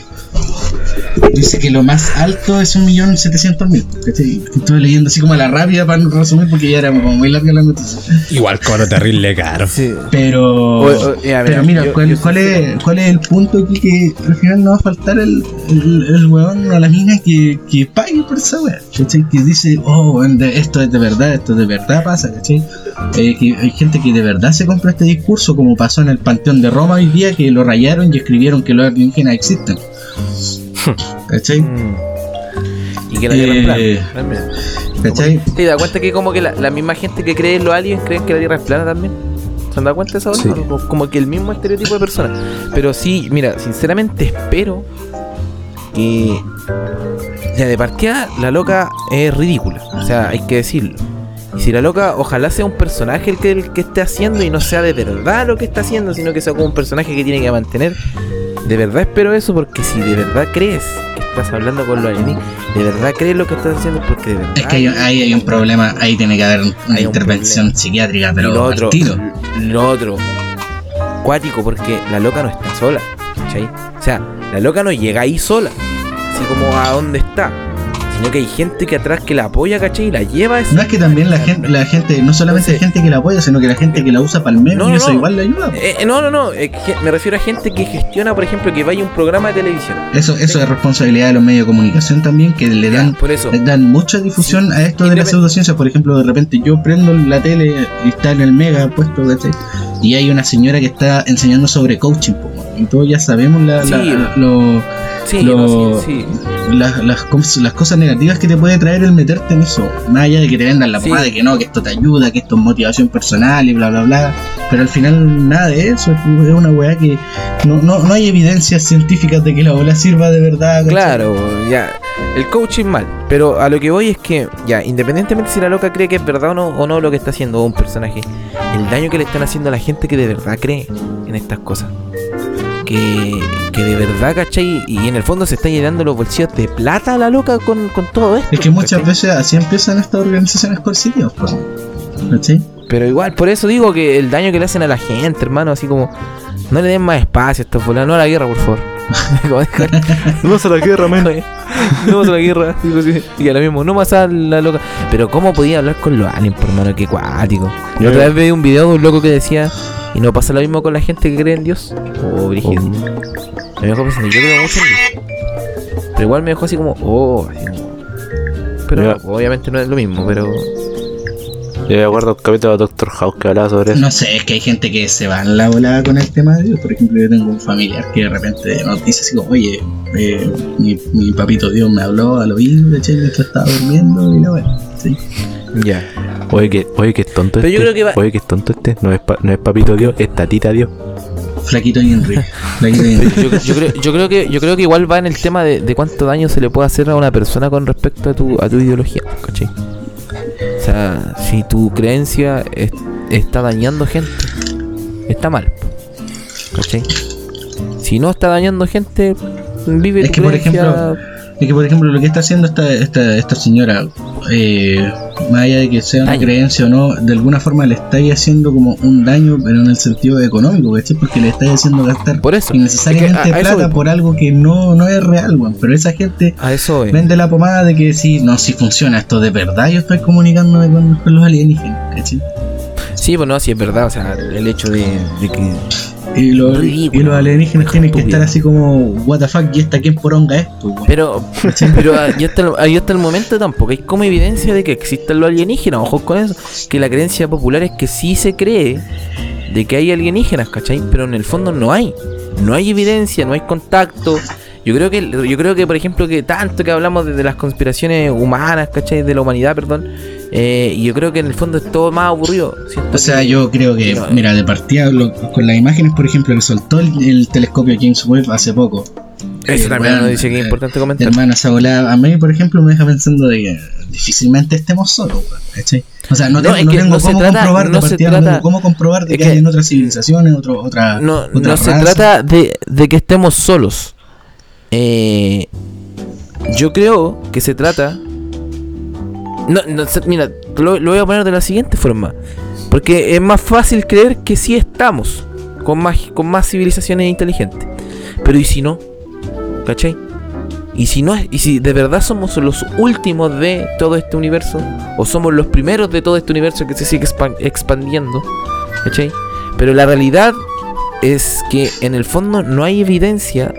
dice que lo más alto es 1.700.000. ¿cachai? Estuve leyendo así como a la rápida para no resumir porque ya era como muy larga la noticia. Igual cobro terrible caro. Sí. Pero, O- o- ya, pero mira, yo- ¿cuál, yo cuál es, ¿cuál es el punto aquí que al final no va a faltar el, el, el weón a la mina que, que pague por esa? ¿cachai? Que dice, oh, esto es de verdad, esto de verdad pasa, ¿cachai? Eh, que hay gente que de verdad se compra este discurso, como pasó en el Panteón de Roma hoy día, que lo rayaron y escribieron que los alienígenas existen. ¿Cachai? Mm. Y que la Tierra es plana, Eh, también. ¿Cachai? ¿Te das cuenta que como que la, la misma gente que cree en los aliens creen que la Tierra es plana también? ¿Se han dado cuenta de eso? Sí. Como- Como que el mismo estereotipo de persona. Pero sí, mira, sinceramente espero que... Ya de partida, la loca es ridícula. O sea, hay que decirlo. Y si la loca, ojalá sea un personaje el que, el que esté haciendo y no sea de verdad lo que está haciendo, sino que sea como un personaje que tiene que mantener. De verdad espero eso porque si de verdad crees que estás hablando con los alienígenas, de verdad crees lo que estás haciendo porque de verdad... Es que hay- ahí hay un problema, ahí tiene que haber una un intervención psiquiátrica, pero lo otro, lo otro, cuático, porque la loca no está sola, ¿cachai? O sea, la loca no llega ahí sola, así como a dónde está, sino que hay gente que atrás que la apoya, ¿cachai? Y la lleva No es que también la gente, la gente no solamente hay gente que la apoya, sino que la gente que la usa para el meme No, eso no. igual le ayuda. Eh, eh, no, no, no, eh, me refiero a gente que gestiona, por ejemplo, que vaya a un programa de televisión. Eso, eso es responsabilidad de los medios de comunicación también, que le dan, Por eso, le dan mucha difusión a esto de la Independ- pseudociencia. Por ejemplo, de repente yo prendo la tele y está en el mega puesto, ¿cachai? Y hay una señora que está enseñando sobre coaching, y todos ya sabemos la, la- Sí. lo- sí, lo- no, sí, sí. las, las, cos- las cosas negativas que te puede traer el meterte en eso. Más allá de que te vendan la pomada de que no, que esto te ayuda, que esto es motivación personal y bla, bla, bla. Pero al final nada de eso. Es una weá que no, no, no hay evidencias científicas de que la bola sirva de verdad. ¿cachai? Claro, ya. El coaching mal. Pero a lo que voy es que, ya, independientemente si la loca cree que es verdad o no, o no lo que está haciendo un personaje, el daño que le están haciendo a la gente que de verdad cree en estas cosas. Que, que de verdad, ¿cachai? Y en el fondo se está llenando los bolsillos de plata a la loca con, con todo esto. Es que muchas ¿cachai? veces así empiezan estas organizaciones coercitivas. pues. ¿Cachai? Pero igual, por eso digo que el daño que le hacen a la gente, hermano, así como. No le den más espacio a estos volados. No a la guerra, por favor. No se la guerra, man. no más a la guerra. Y a lo mismo, no más a la loca. Pero ¿cómo podía hablar con los aliens, por mano? Qué cuático. Y Yo- otra vez vi un video de un loco que decía, ¿y no pasa lo mismo con la gente que cree en Dios? Oh, brígido. Me dejó pensando, yo creo mucho en Dios. Pero igual me dejó así como, oh, así como- Pero Mira. obviamente no es lo mismo, pero... Yo me acuerdo el capítulo de Doctor House que hablaba sobre eso. No sé, es que hay gente que se va en la volada con el tema de Dios. Por ejemplo, yo tengo un familiar que de repente nos dice así como, oye, eh, mi, mi papito Dios me habló al oído, ¿cachai? Mientras estaba durmiendo y la wea. ¿sí? Ya. Oye, que, oye, que es tonto Pero este. yo creo que va- Oye, que es tonto este. No es, pa- no es papito Dios, es tatita Dios. Flaquito y Henry. Flaquito y Henry. Yo, yo creo, yo, creo que, yo creo que igual va en el tema de, de cuánto daño se le puede hacer a una persona con respecto a tu, a tu ideología, ¿cachai? O sea, si tu creencia es- está dañando gente, está mal, ¿cachai? Si no está dañando gente, vive Es tu que, por ejemplo, Es que, por ejemplo, lo que está haciendo esta, esta, esta señora, eh, más allá de que sea una creencia o no, de alguna forma le estáis haciendo como un daño, pero en el sentido económico, ¿cachai? Porque le estáis haciendo gastar Por eso, innecesariamente es que a- a eso plata por algo que no, no es real, weón. Pero esa gente a eso es. vende la pomada de que si no, si funciona esto de verdad, yo estoy comunicándome con, con los alienígenas, ¿cachai? Sí, pues no, sí es verdad, o sea, el hecho de, de que Y, los- Ridículo. y los alienígenas tienen que estar así como, what the fuck, ¿y esta quién poronga es? Pues? Pero, pero ahí hasta, el, hasta el momento tampoco hay como evidencia de que existan los alienígenas. Ojo con eso. Que la creencia popular es que sí se cree de que hay alienígenas, ¿cachai? Pero en el fondo no hay. No hay evidencia, no hay contacto. Yo creo que, yo creo que por ejemplo, que tanto que hablamos de, de las conspiraciones humanas, ¿cachai? De la humanidad, perdón. Eh, y yo creo que en el fondo es todo más aburrido. O sea, que- yo creo que, No, mira, de partida, lo- con las imágenes, por ejemplo, que soltó el, el telescopio James Webb hace poco. Eso eh, también weón, nos dice que es eh, importante comentar. Hermano, esa volada, a mí, por ejemplo, me deja pensando de que difícilmente estemos solos, ¿cachai? O sea, no, No, tengo, no tengo cómo trata- comprobar, no de partida, no trata- tengo cómo comprobar de es que, que- hay en otras civilizaciones, otro, otra, No, otra no se trata de, de que estemos solos. Eh, yo creo que se trata. No, no mira, lo, voy a poner de la siguiente forma. Porque es más fácil creer que sí estamos con más, con más civilizaciones inteligentes. Pero ¿y si no? ¿Cachai? Y si no y si de verdad somos los últimos de todo este universo, o somos los primeros de todo este universo que se sigue expan- expandiendo, ¿cachai? Pero la realidad es que en el fondo no hay evidencia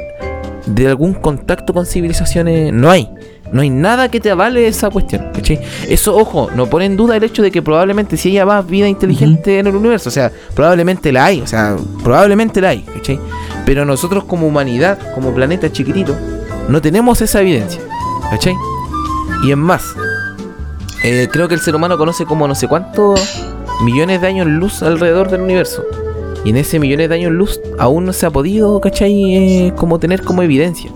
de algún contacto con civilizaciones. No hay. No hay nada que te avale esa cuestión. ¿cachai? Eso, ojo, no pone en duda el hecho de que probablemente si haya más vida inteligente en el universo. O sea, probablemente la hay. O sea, probablemente la hay. ¿cachai? Pero nosotros como humanidad, como planeta chiquitito, no tenemos esa evidencia. ¿Cachai? Y es más, eh, creo que el ser humano conoce como no sé cuántos millones de años luz alrededor del universo. Y en ese millones de años luz aún no se ha podido, ¿cachai? Eh, como tener como evidencia.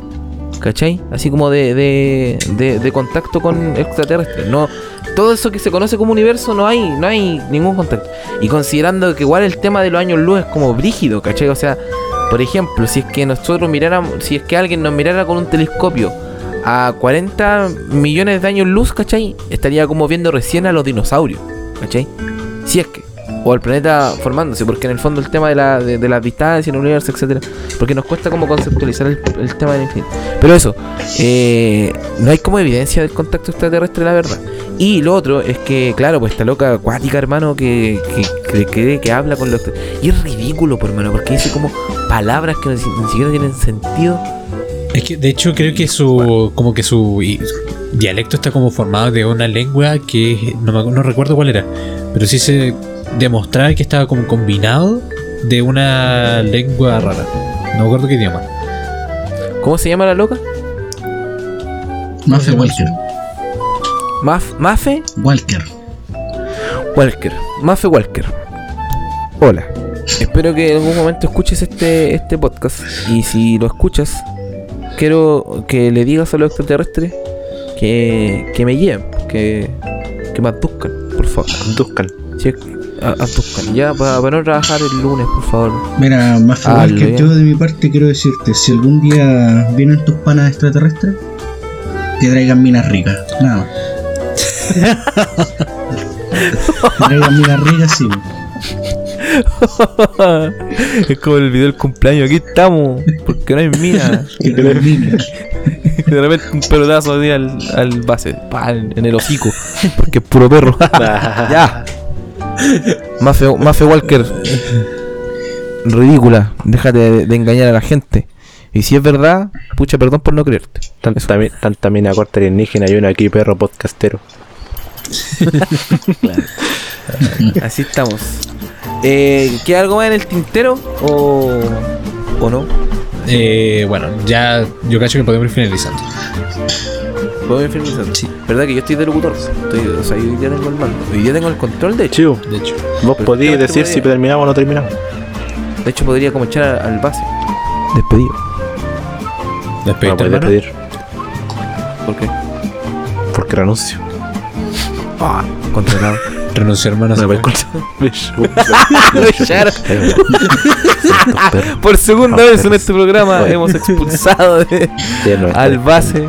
¿Cachai? Así como de, de, de, contacto con extraterrestres. No, todo eso que se conoce como universo no hay, no hay ningún contacto. Y considerando que igual el tema de los años luz es como brígido, ¿cachai? O sea, por ejemplo, si es que nosotros miráramos, si es que alguien nos mirara con un telescopio a 40 millones de años luz, ¿cachai? Estaría como viendo recién a los dinosaurios, ¿cachai? Si es que. O al planeta formándose, porque en el fondo el tema de la, de, de las distancias en el universo, etcétera Porque nos cuesta como conceptualizar el, el tema del infinito. Pero eso, eh, no hay como evidencia del contacto extraterrestre, la verdad. Y lo otro es que, claro, pues esta loca acuática, hermano, que, que, que que habla con los... Y es ridículo, por hermano, porque dice como palabras que ni siquiera tienen sentido. Es que de hecho creo que su como que su i- dialecto está como formado de una lengua que no, me, no recuerdo cuál era, pero sí se demostraba que estaba como combinado de una lengua rara. No me acuerdo qué idioma. ¿Cómo se llama la loca? Maffe Walker. Maf, Mafe Walker. Walker. Mafe Walker. Hola. Espero que en algún momento escuches este, este podcast. Y si lo escuchas, quiero que le digas a los extraterrestres que, que me lleven, que, que me abduzcan, por favor. Abduzcan. Sí, abduzcan. Ya, para, para no trabajar el lunes, por favor. Mira, Ah, Walker, lo- yo de mi parte quiero decirte, si algún día vienen tus panas extraterrestres, que traigan minas ricas, nada más. que traigan minas ricas, sí. es como el video del cumpleaños. Aquí estamos, porque no hay mina. Que te termine. Y de repente un pelotazo así al, al base, en, el hocico, porque es puro perro. ya. Mafe, Mafe Walker, ridícula, déjate de, de engañar a la gente. Y si es verdad, pucha, perdón por no creerte. Tanta, mi- tanta mina corta alienígena y uno aquí perro podcastero. Así estamos. Eh, ¿Queda algo más en el tintero o, o no? Eh, bueno, ya yo cacho que podemos ir finalizando. ¿Puedo ir finalizando? Sí. ¿Verdad que yo estoy de locutor? Estoy, o sea, yo día tengo el mando. Hoy día tengo el control, de hecho. Chivo, De hecho, vos Pero podías decir si terminamos o no terminamos. De hecho, podría como echar al base. Despedido. No despediste, podías hermano. pedir ¿Por qué? porque renuncio. Ah, contratado. Renunció, hermano. No me. Por segunda vez en este programa hemos expulsado de- al base.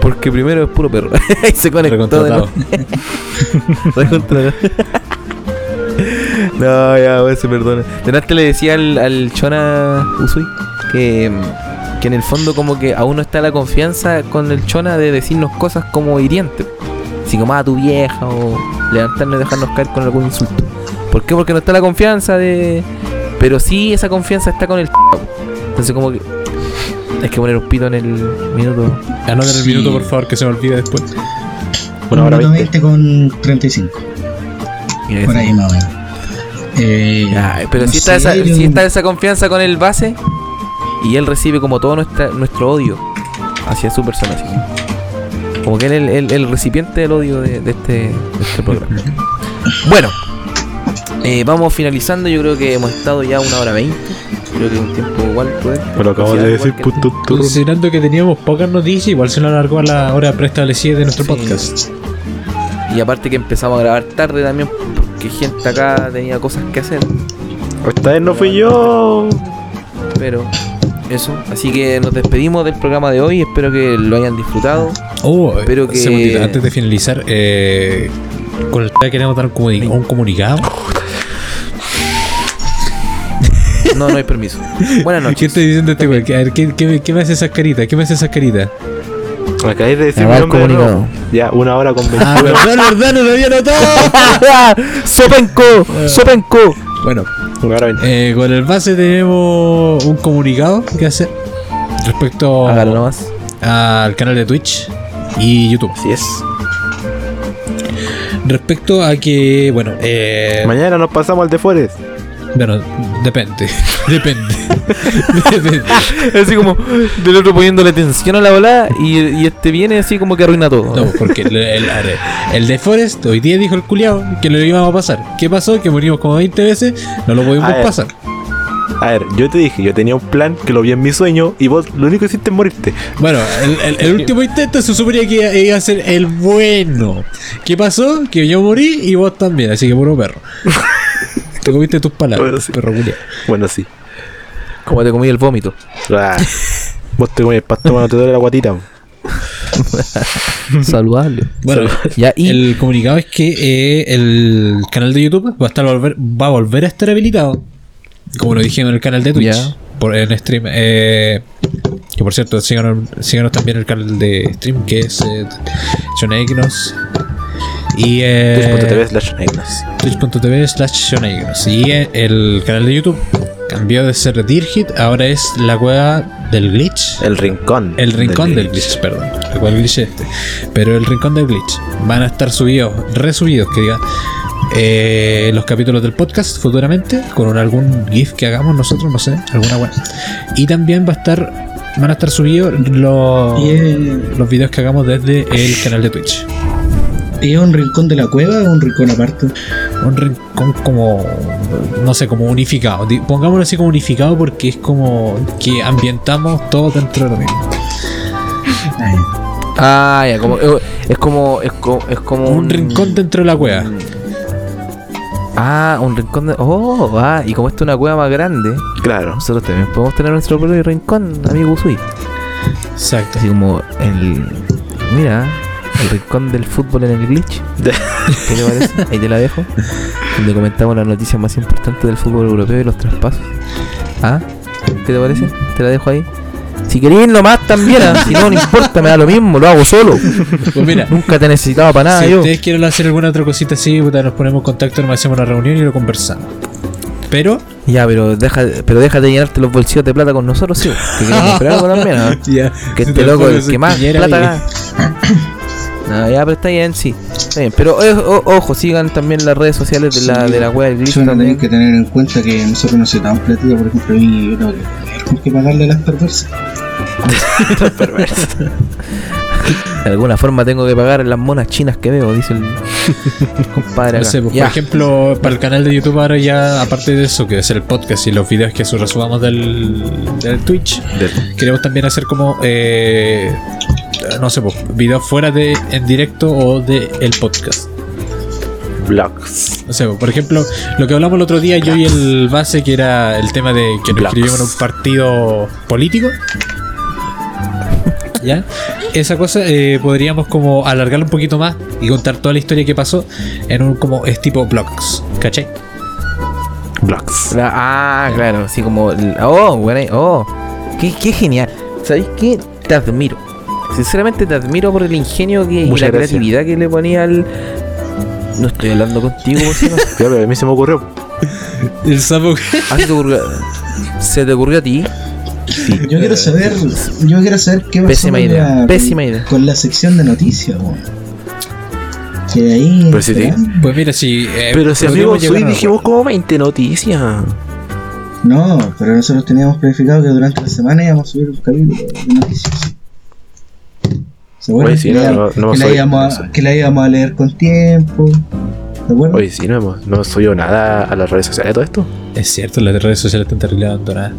Porque primero es puro perro. y se conectó de nuevo. No, ya, weón, se perdona. Delante le decía al, al Chona Usui que, que en el fondo como que aún no está la confianza con el Chona de decirnos cosas como hirientes. Así como a tu vieja o levantarnos y dejarnos caer con algún insulto. ¿Por qué? Porque no está la confianza de... Pero sí esa confianza está con el... Entonces como que... Hay que poner un pito en el minuto. Anota el Sí. minuto, por favor, que se me olvide después. Una hora Minuto veinte. 20 con 35. Mira, Por ahí más o menos. Eh, pero no si está, esa, si está esa confianza con el base y él recibe como todo nuestra, nuestro odio hacia su persona. Como- que él es el, el- el recipiente del odio de, de este, de este programa. Bueno, eh, vamos finalizando. Yo creo que hemos estado ya una hora veinte. Creo que es un tiempo igual prudente. Me lo acabo de decir, puto turro. Considerando que teníamos pocas noticias, igual se nos alargó a la hora preestablecida de nuestro Sí. podcast. Y aparte que empezamos a grabar tarde también porque gente acá tenía cosas que hacer. Esta vez no fui yo. Pero eso. Así que nos despedimos del programa de hoy. Espero que lo hayan disfrutado. Oh, Espero que- segundito, antes de finalizar, eh, con el queremos dar un, comuni- un comunicado. No, no hay permiso. Buenas ¿Qué noches. estoy diciendo este güey? Que- A ver, ¿qué, qué, qué me hace esa carita? ¿Qué me hace esa carita? Acabáis de decir de comunicado. nuevo. Ya, una hora con 21. Ah, verdad, verdad, no lo había notado. ¡Sopenco! ¡Sopenco! Bueno. Eh, con el base tenemos un comunicado que hacer respecto nomás. al canal de Twitch y YouTube. Así es. Respecto a que, bueno, eh, Mañana nos pasamos al de Forest. Bueno, depende, depende, depende. Así como del otro poniéndole tensión a la bola y, y este viene así como que arruina todo. No, porque el, el, el de Forest hoy día dijo el culiao que lo íbamos a pasar. ¿Qué pasó? Que morimos como 20 veces, no lo pudimos A pasar. A ver, yo te dije, yo tenía un plan que lo vi en mi sueño y vos lo único que hiciste es morirte. Bueno, el, el- el último intento se suponía que iba, iba a ser el bueno. ¿Qué pasó? Que yo morí y vos también, así que puro perro. Te comiste tus palabras, Bueno, sí. perro culiao. Bueno, sí. Como te comí el vómito. Ah, vos te comes pasto cuando te duele la guatita. Saludable. Bueno, Ya, y el comunicado es que eh, el canal de YouTube va a estar volver, va a volver a estar habilitado. Como lo dijimos en el canal de Twitch. Ya. Por, en stream. eh, que por cierto, síganos, síganos también el canal de stream que es eh, Shonegnos. Y eh, Twitch.tv slash twitch.tv slash Shonegnos. Y eh, el canal de YouTube cambió de ser Dirhit, ahora es la cueva del glitch. El rincón. El rincón del glitch, perdón. El cual glitch es este. Pero el rincón del glitch. Van a estar subidos, resubidos, que diga. eh, los capítulos del podcast futuramente. Con un- algún GIF que hagamos nosotros, no sé. Alguna buena. Y también va a estar. Van a estar subidos los, ¿Y es, los videos que hagamos desde el canal de Twitch. Y es un rincón de la cueva o un rincón aparte? Un rincón como. No sé, como unificado. Pongámoslo así como unificado porque es como que ambientamos todo dentro de lo mismo. Ay, Ah, ya, como, es como. Es como, es como Un rincón dentro de la cueva. Ah, un rincón de. Oh, ah, y como esto es una cueva más grande, Claro. nosotros también podemos tener nuestro propio rincón, amigo Usui. Exacto. Así como el. Mira, el rincón del fútbol en el glitch. ¿Qué te parece? Ahí te la dejo. Donde comentamos las noticias más importantes del fútbol europeo y los traspasos. ¿Ah? ¿Qué te parece? Te la dejo ahí. Si queréis nomás también, ¿ah? si no, no importa, me da lo mismo, lo hago solo. Pues mira, Nunca te necesitaba para nada si yo. ustedes quieren hacer alguna otra cosita así, puta, nos ponemos en contacto, nos hacemos una reunión y lo conversamos. Pero, Ya, pero deja, pero déjate de llenarte los bolsillos de plata con nosotros, sí. Que queremos comprar algo también, ¿ah? ya, Que este te loco el que más plata gana. No, ya, pero está bien, sí. Está bien. Pero eh, o- ojo, sigan también las redes sociales de la, Sí, de la web del glitch también. tenéis que tener en cuenta que nosotros no se dan platita, por ejemplo, a mí yo tengo que, tengo que pagarle a las perversas. De alguna forma tengo que pagar las monas chinas que veo, dice el compadre. No sé, pues, por ejemplo, para el canal de YouTube ahora ya, aparte de eso, que es el podcast y los videos que subamos del, del Twitch, Del- queremos también hacer como, eh, no sé, pues, videos fuera de en directo o de el podcast. Vlogs. No sé, por ejemplo, lo que hablamos el otro día, yo y el base, que era el tema de que nos Blacks. inscribimos en un partido político. ¿Ya? Esa cosa eh, podríamos como alargarlo un poquito más y contar toda la historia que pasó en un como es tipo blogs, ¿cachai? Vlogs. La- ah, claro, así como. Oh, bueno, oh, qué, qué genial. ¿Sabéis qué? Te admiro. Sinceramente te admiro por el ingenio que, y la gracias. creatividad que le ponía al. No estoy hablando contigo, no. Ya, pero a mí se me ocurrió. El sapo ¿Ah, se te ocurrió? ¿Se te ocurrió a ti? Sí. Yo quiero saber, yo quiero saber qué pasó Pésima con idea, la, pésima idea. con la sección de noticias, weón. Que ahí. Pero si te- esperando. Pues mira, si. eh, Pero si amigos, hoy dijimos como 20 noticias. No, pero nosotros teníamos planificado que durante la semana íbamos a subir un capítulo de noticias. Oye, sí, que, no, la, no, no que, la soy- íbamos no a, que la íbamos a leer con tiempo. ¿Se acuerdan? Oye, sí, no hemos, no subido nada a las redes sociales de todo esto. Es cierto, las redes sociales están terrible abandonadas.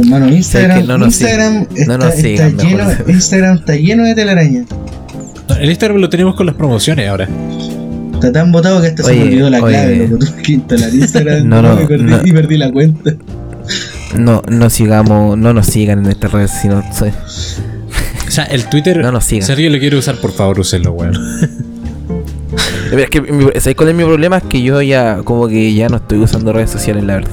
Hermano, Instagram, no nos Instagram, sigan? No está, nos está sigan, lleno. Instagram está lleno de telaraña. No, El Instagram lo tenemos con las promociones ahora. Está tan botado que hasta se me olvidó la oye. clave, loco. Tuve que instalar Instagram No, no, y, perdí, no. y perdí la cuenta. No, no sigamos, no nos sigan en estas redes, sino soy- sea, el Twitter. No nos sigan. Si alguien lo quiere usar, por favor, úsenlo, weón. Es que mi- ¿sabes cuál es mi problema? Es que yo ya como que ya no estoy usando redes sociales, la verdad.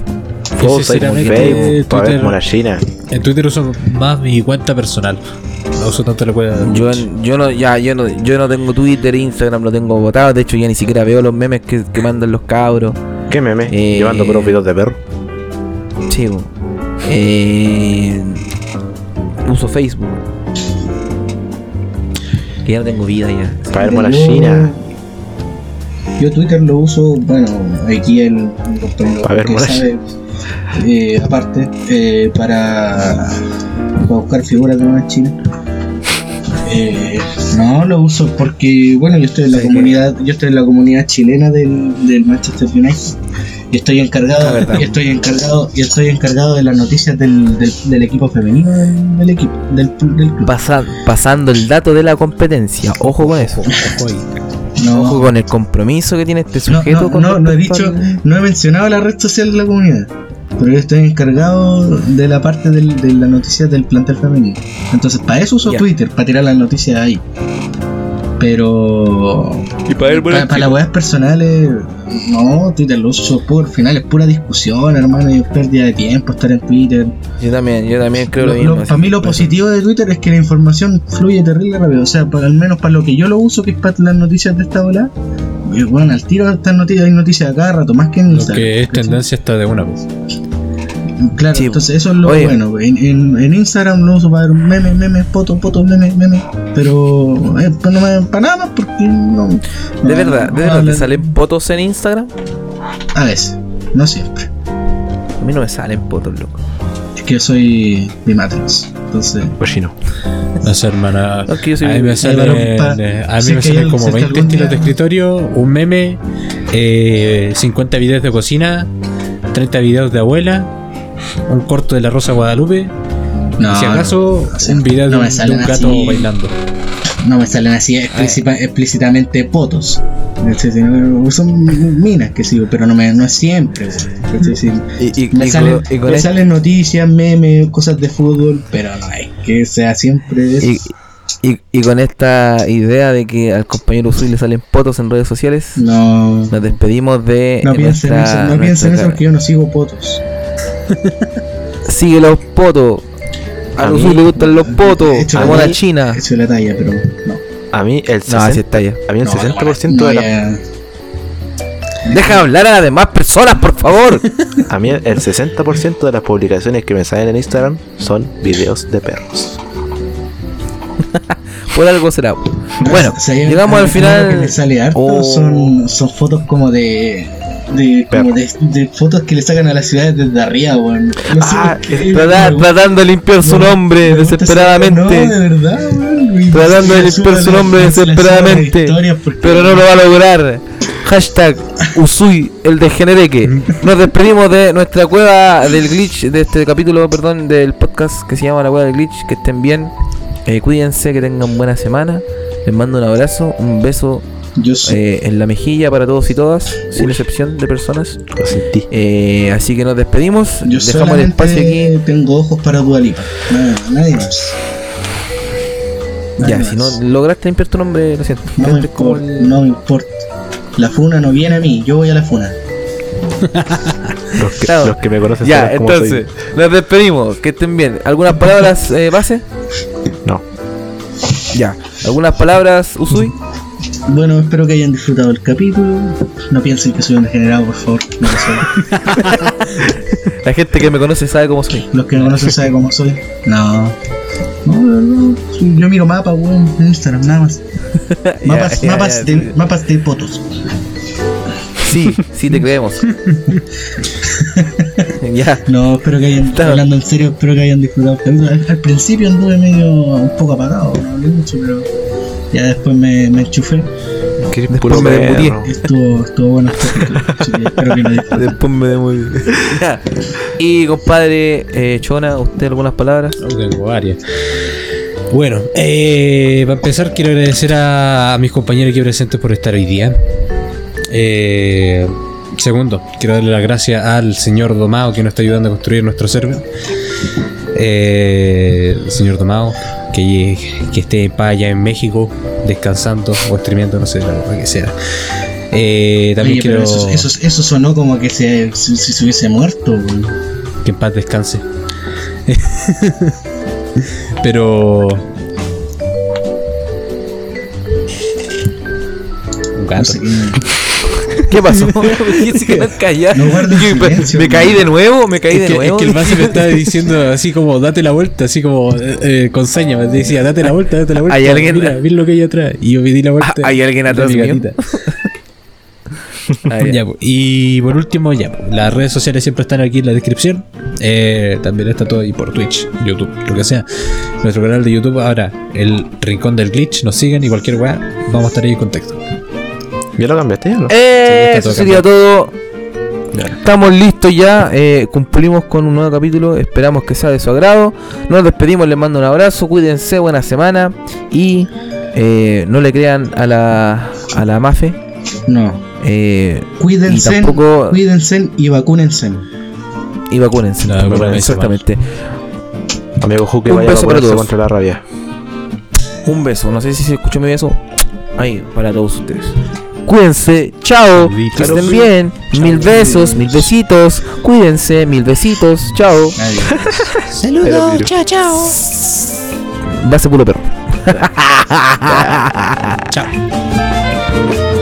Facebook, Twitter- mona china. En Twitter uso más mi cuenta personal. No uso tanto la cuenta. Yo, yo no, ya, yo no, yo no tengo Twitter, Instagram lo tengo botado, de hecho ya ni siquiera veo los memes que, que mandan los cabros. ¿Qué meme? Eh, Llevando puros videos de perro. Sí, eh, uso Facebook. Que ya no tengo vida ya. Para ver Yo- mona china. Yo Twitter lo uso, bueno, aquí el, que sabe, eh, aparte, eh, para, para buscar figuras de monas chinas. Eh, no lo uso porque, bueno, yo estoy en la Sí, comunidad, yo estoy en la comunidad chilena del, del Manchester United. Y estoy encargado, verdad. y estoy encargado, y estoy encargado de las noticias del, del, del equipo femenino del, del equipo, del, del club. Pasa- pasando el dato de la competencia. Ojo con eso. Ojo ahí. No, Ojo con el compromiso que tiene este No, sujeto no, con no, no he dicho, no he mencionado la red social de la comunidad, pero yo estoy encargado de la parte del- de las noticias del plantel femenino. Entonces, para eso uso. Twitter, para tirar las noticias ahí. Pero Y para las weas personales, no, Twitter lo uso por al final es pura discusión, hermano, y es pérdida de tiempo estar en Twitter. Yo también, yo también creo lo, Lo- mismo. lo- para mí lo positivo de Twitter es que la información fluye terrible rápido. O sea, para, al menos para lo que yo lo uso, que es para las noticias de esta bola, bueno, al tiro estas noticias, hay noticias a cada rato, más que en Lo Instagram. que es tendencia está de una. pues. Claro, Sí, entonces eso es lo oye. bueno. En, en, en Instagram lo uso para ver memes, memes, fotos, fotos, memes, memes. Pero eh, pues no me para nada porque no. De no- verdad, no de verdad, ¿te salen fotos en Instagram? A veces, no siempre. A mí no me salen fotos, loco. Es que yo soy de Matrix. Entonces, Cochino. No sé, hermana. No, es que yo soy- a mí me salen, eh, a mí me salen como si es que 20 algún estilos de escritorio, un meme, eh, 50 videos de cocina, 30 videos de abuela, un corto de la Rosa Guadalupe, no, y si acaso, no, o sea, un video de, no un, de gato así. bailando. no me salen así explícita- explícitamente. Sino- Son minas que sigo, pero no, me, no es siempre. Y, y- Me, y salen, con- me noticias, memes, cosas de fútbol, pero no es que sea siempre eso. y- Y, y con esta idea de que al compañero Usui le salen potos en redes sociales, No. nos despedimos de No piensen nuestra- eso, no piensen nuestra eso porque yo no sigo potos. Sigue los potos. A A mí- le gustan los potos. Hecho A la mona talla- china. Hecho la talla, pero no. A mí el No, así 60%, está ya. a mí el No, 60% no, de la, ya- Deja hablar a las demás personas, por favor. a mí el 60% de las publicaciones que me salen en Instagram son videos de perros. Por algo será. Bueno, O sea, ya- llegamos al que final. me sale harto Oh. son, son fotos como de. De, como de, de fotos que le sacan a las ciudades desde arriba, weón. No Ah, tratando de limpiar su nombre desesperadamente. No, de verdad, weón. Y Tratando de limpiar su nombre desesperadamente. Pero no lo va a lograr. Hashtag Usui el degenereque. Nos despedimos de nuestra cueva del glitch, de este capítulo, perdón, del podcast que se llama La Cueva del Glitch. Que estén bien. Eh, cuídense, que tengan buena semana. Les mando un abrazo, un beso Yo soy. eh, en la mejilla para todos y todas, sin excepción de personas. Lo sentí. Eh, así que nos despedimos. yo Dejamos el espacio aquí. tengo ojos para Dualipa. Nada, nadie más. Nadie Ya, más. si no lograste limpiar tu nombre, lo siento. No me importa, el- no me importa. La funa no viene a mí, yo voy a la funa. Los que, Claro. los que me conocen Ya, saben cómo entonces, nos despedimos. Que estén bien. ¿Algunas palabras eh, base? No. Ya. ¿Algunas palabras, Usui? Bueno, espero que hayan disfrutado el capítulo. No piensen que soy un degenerado, por favor. No lo soy. La gente que me conoce sabe cómo soy. Los que me conocen saben cómo soy. No. No, verdad. Yo miro mapas, weón, en Instagram, nada más. Mapas, mapas, de, mapas de fotos. Sí, sí te creemos. ya. No, espero que hayan, Está. hablando en serio, espero que hayan disfrutado el capítulo. Al, al principio anduve medio un poco apagado, no hablé mucho, pero ya después me, me enchufé. Después me perro. Estuvo, estuvo bueno este que espero que lo disfruten. Después me muy Ya. Y compadre eh, Chona, ¿usted algunas palabras? No, tengo varias. Bueno, eh, para empezar quiero agradecer a, a mis compañeros aquí presentes por estar hoy día. Eh, segundo, quiero darle las gracias al señor Domao que nos está ayudando a construir nuestro server. Eh, señor Domao, que, que esté en paz allá en México, descansando o streameando, no sé, lo que sea. Eh, también Oye, quiero pero eso, eso, eso sonó como que se, si, si se hubiese muerto. que en paz descanse. Pero. Un No gato. sé qué- ¿Qué pasó? ¿Qué se quedó callado? No guarden Yo, silencio, ¿Me caí de nuevo? ¿Me caí Es de que, es nuevo? que el base me estaba diciendo así como date la vuelta, así como eh, eh, con señas, me decía date la vuelta, date la vuelta. ¿Hay alguien- Mira, mira lo que hay atrás. Y yo me di la vuelta. ¿Hay alguien de atrás mi mío? gatita. Ah, ya. Ya, pues, y por último, ya, pues, las redes sociales siempre están aquí en la descripción. Eh, también está todo ahí por Twitch, YouTube, lo que sea. Nuestro canal de YouTube, ahora, el Rincón del Glitch, nos siguen y cualquier weá, vamos a estar ahí en contacto. ¿Ya lo cambiaste ya no? Eh, Sí, eso todo sería todo. Estamos listos ya. eh, cumplimos con un nuevo capítulo. Esperamos que sea de su agrado. Nos despedimos. Les mando un abrazo. Cuídense. Buena semana. Y eh, no le crean a la, a la Mafe. No. eh, Cuídense, Y tampoco- cuídense y vacúnense. y vacúnense. No, vacúnense, Exactamente. Amigo Juque, Un vaya a beso para todos. contra la rabia. Un beso. No sé si se escuchó mi beso. Ahí, para todos ustedes. Cuídense, chao, Saluditos. que estén bien, mil besos, mil besitos, cuídense, mil besitos, chao. Saludos, chao, chao. Base puro perro. Chao.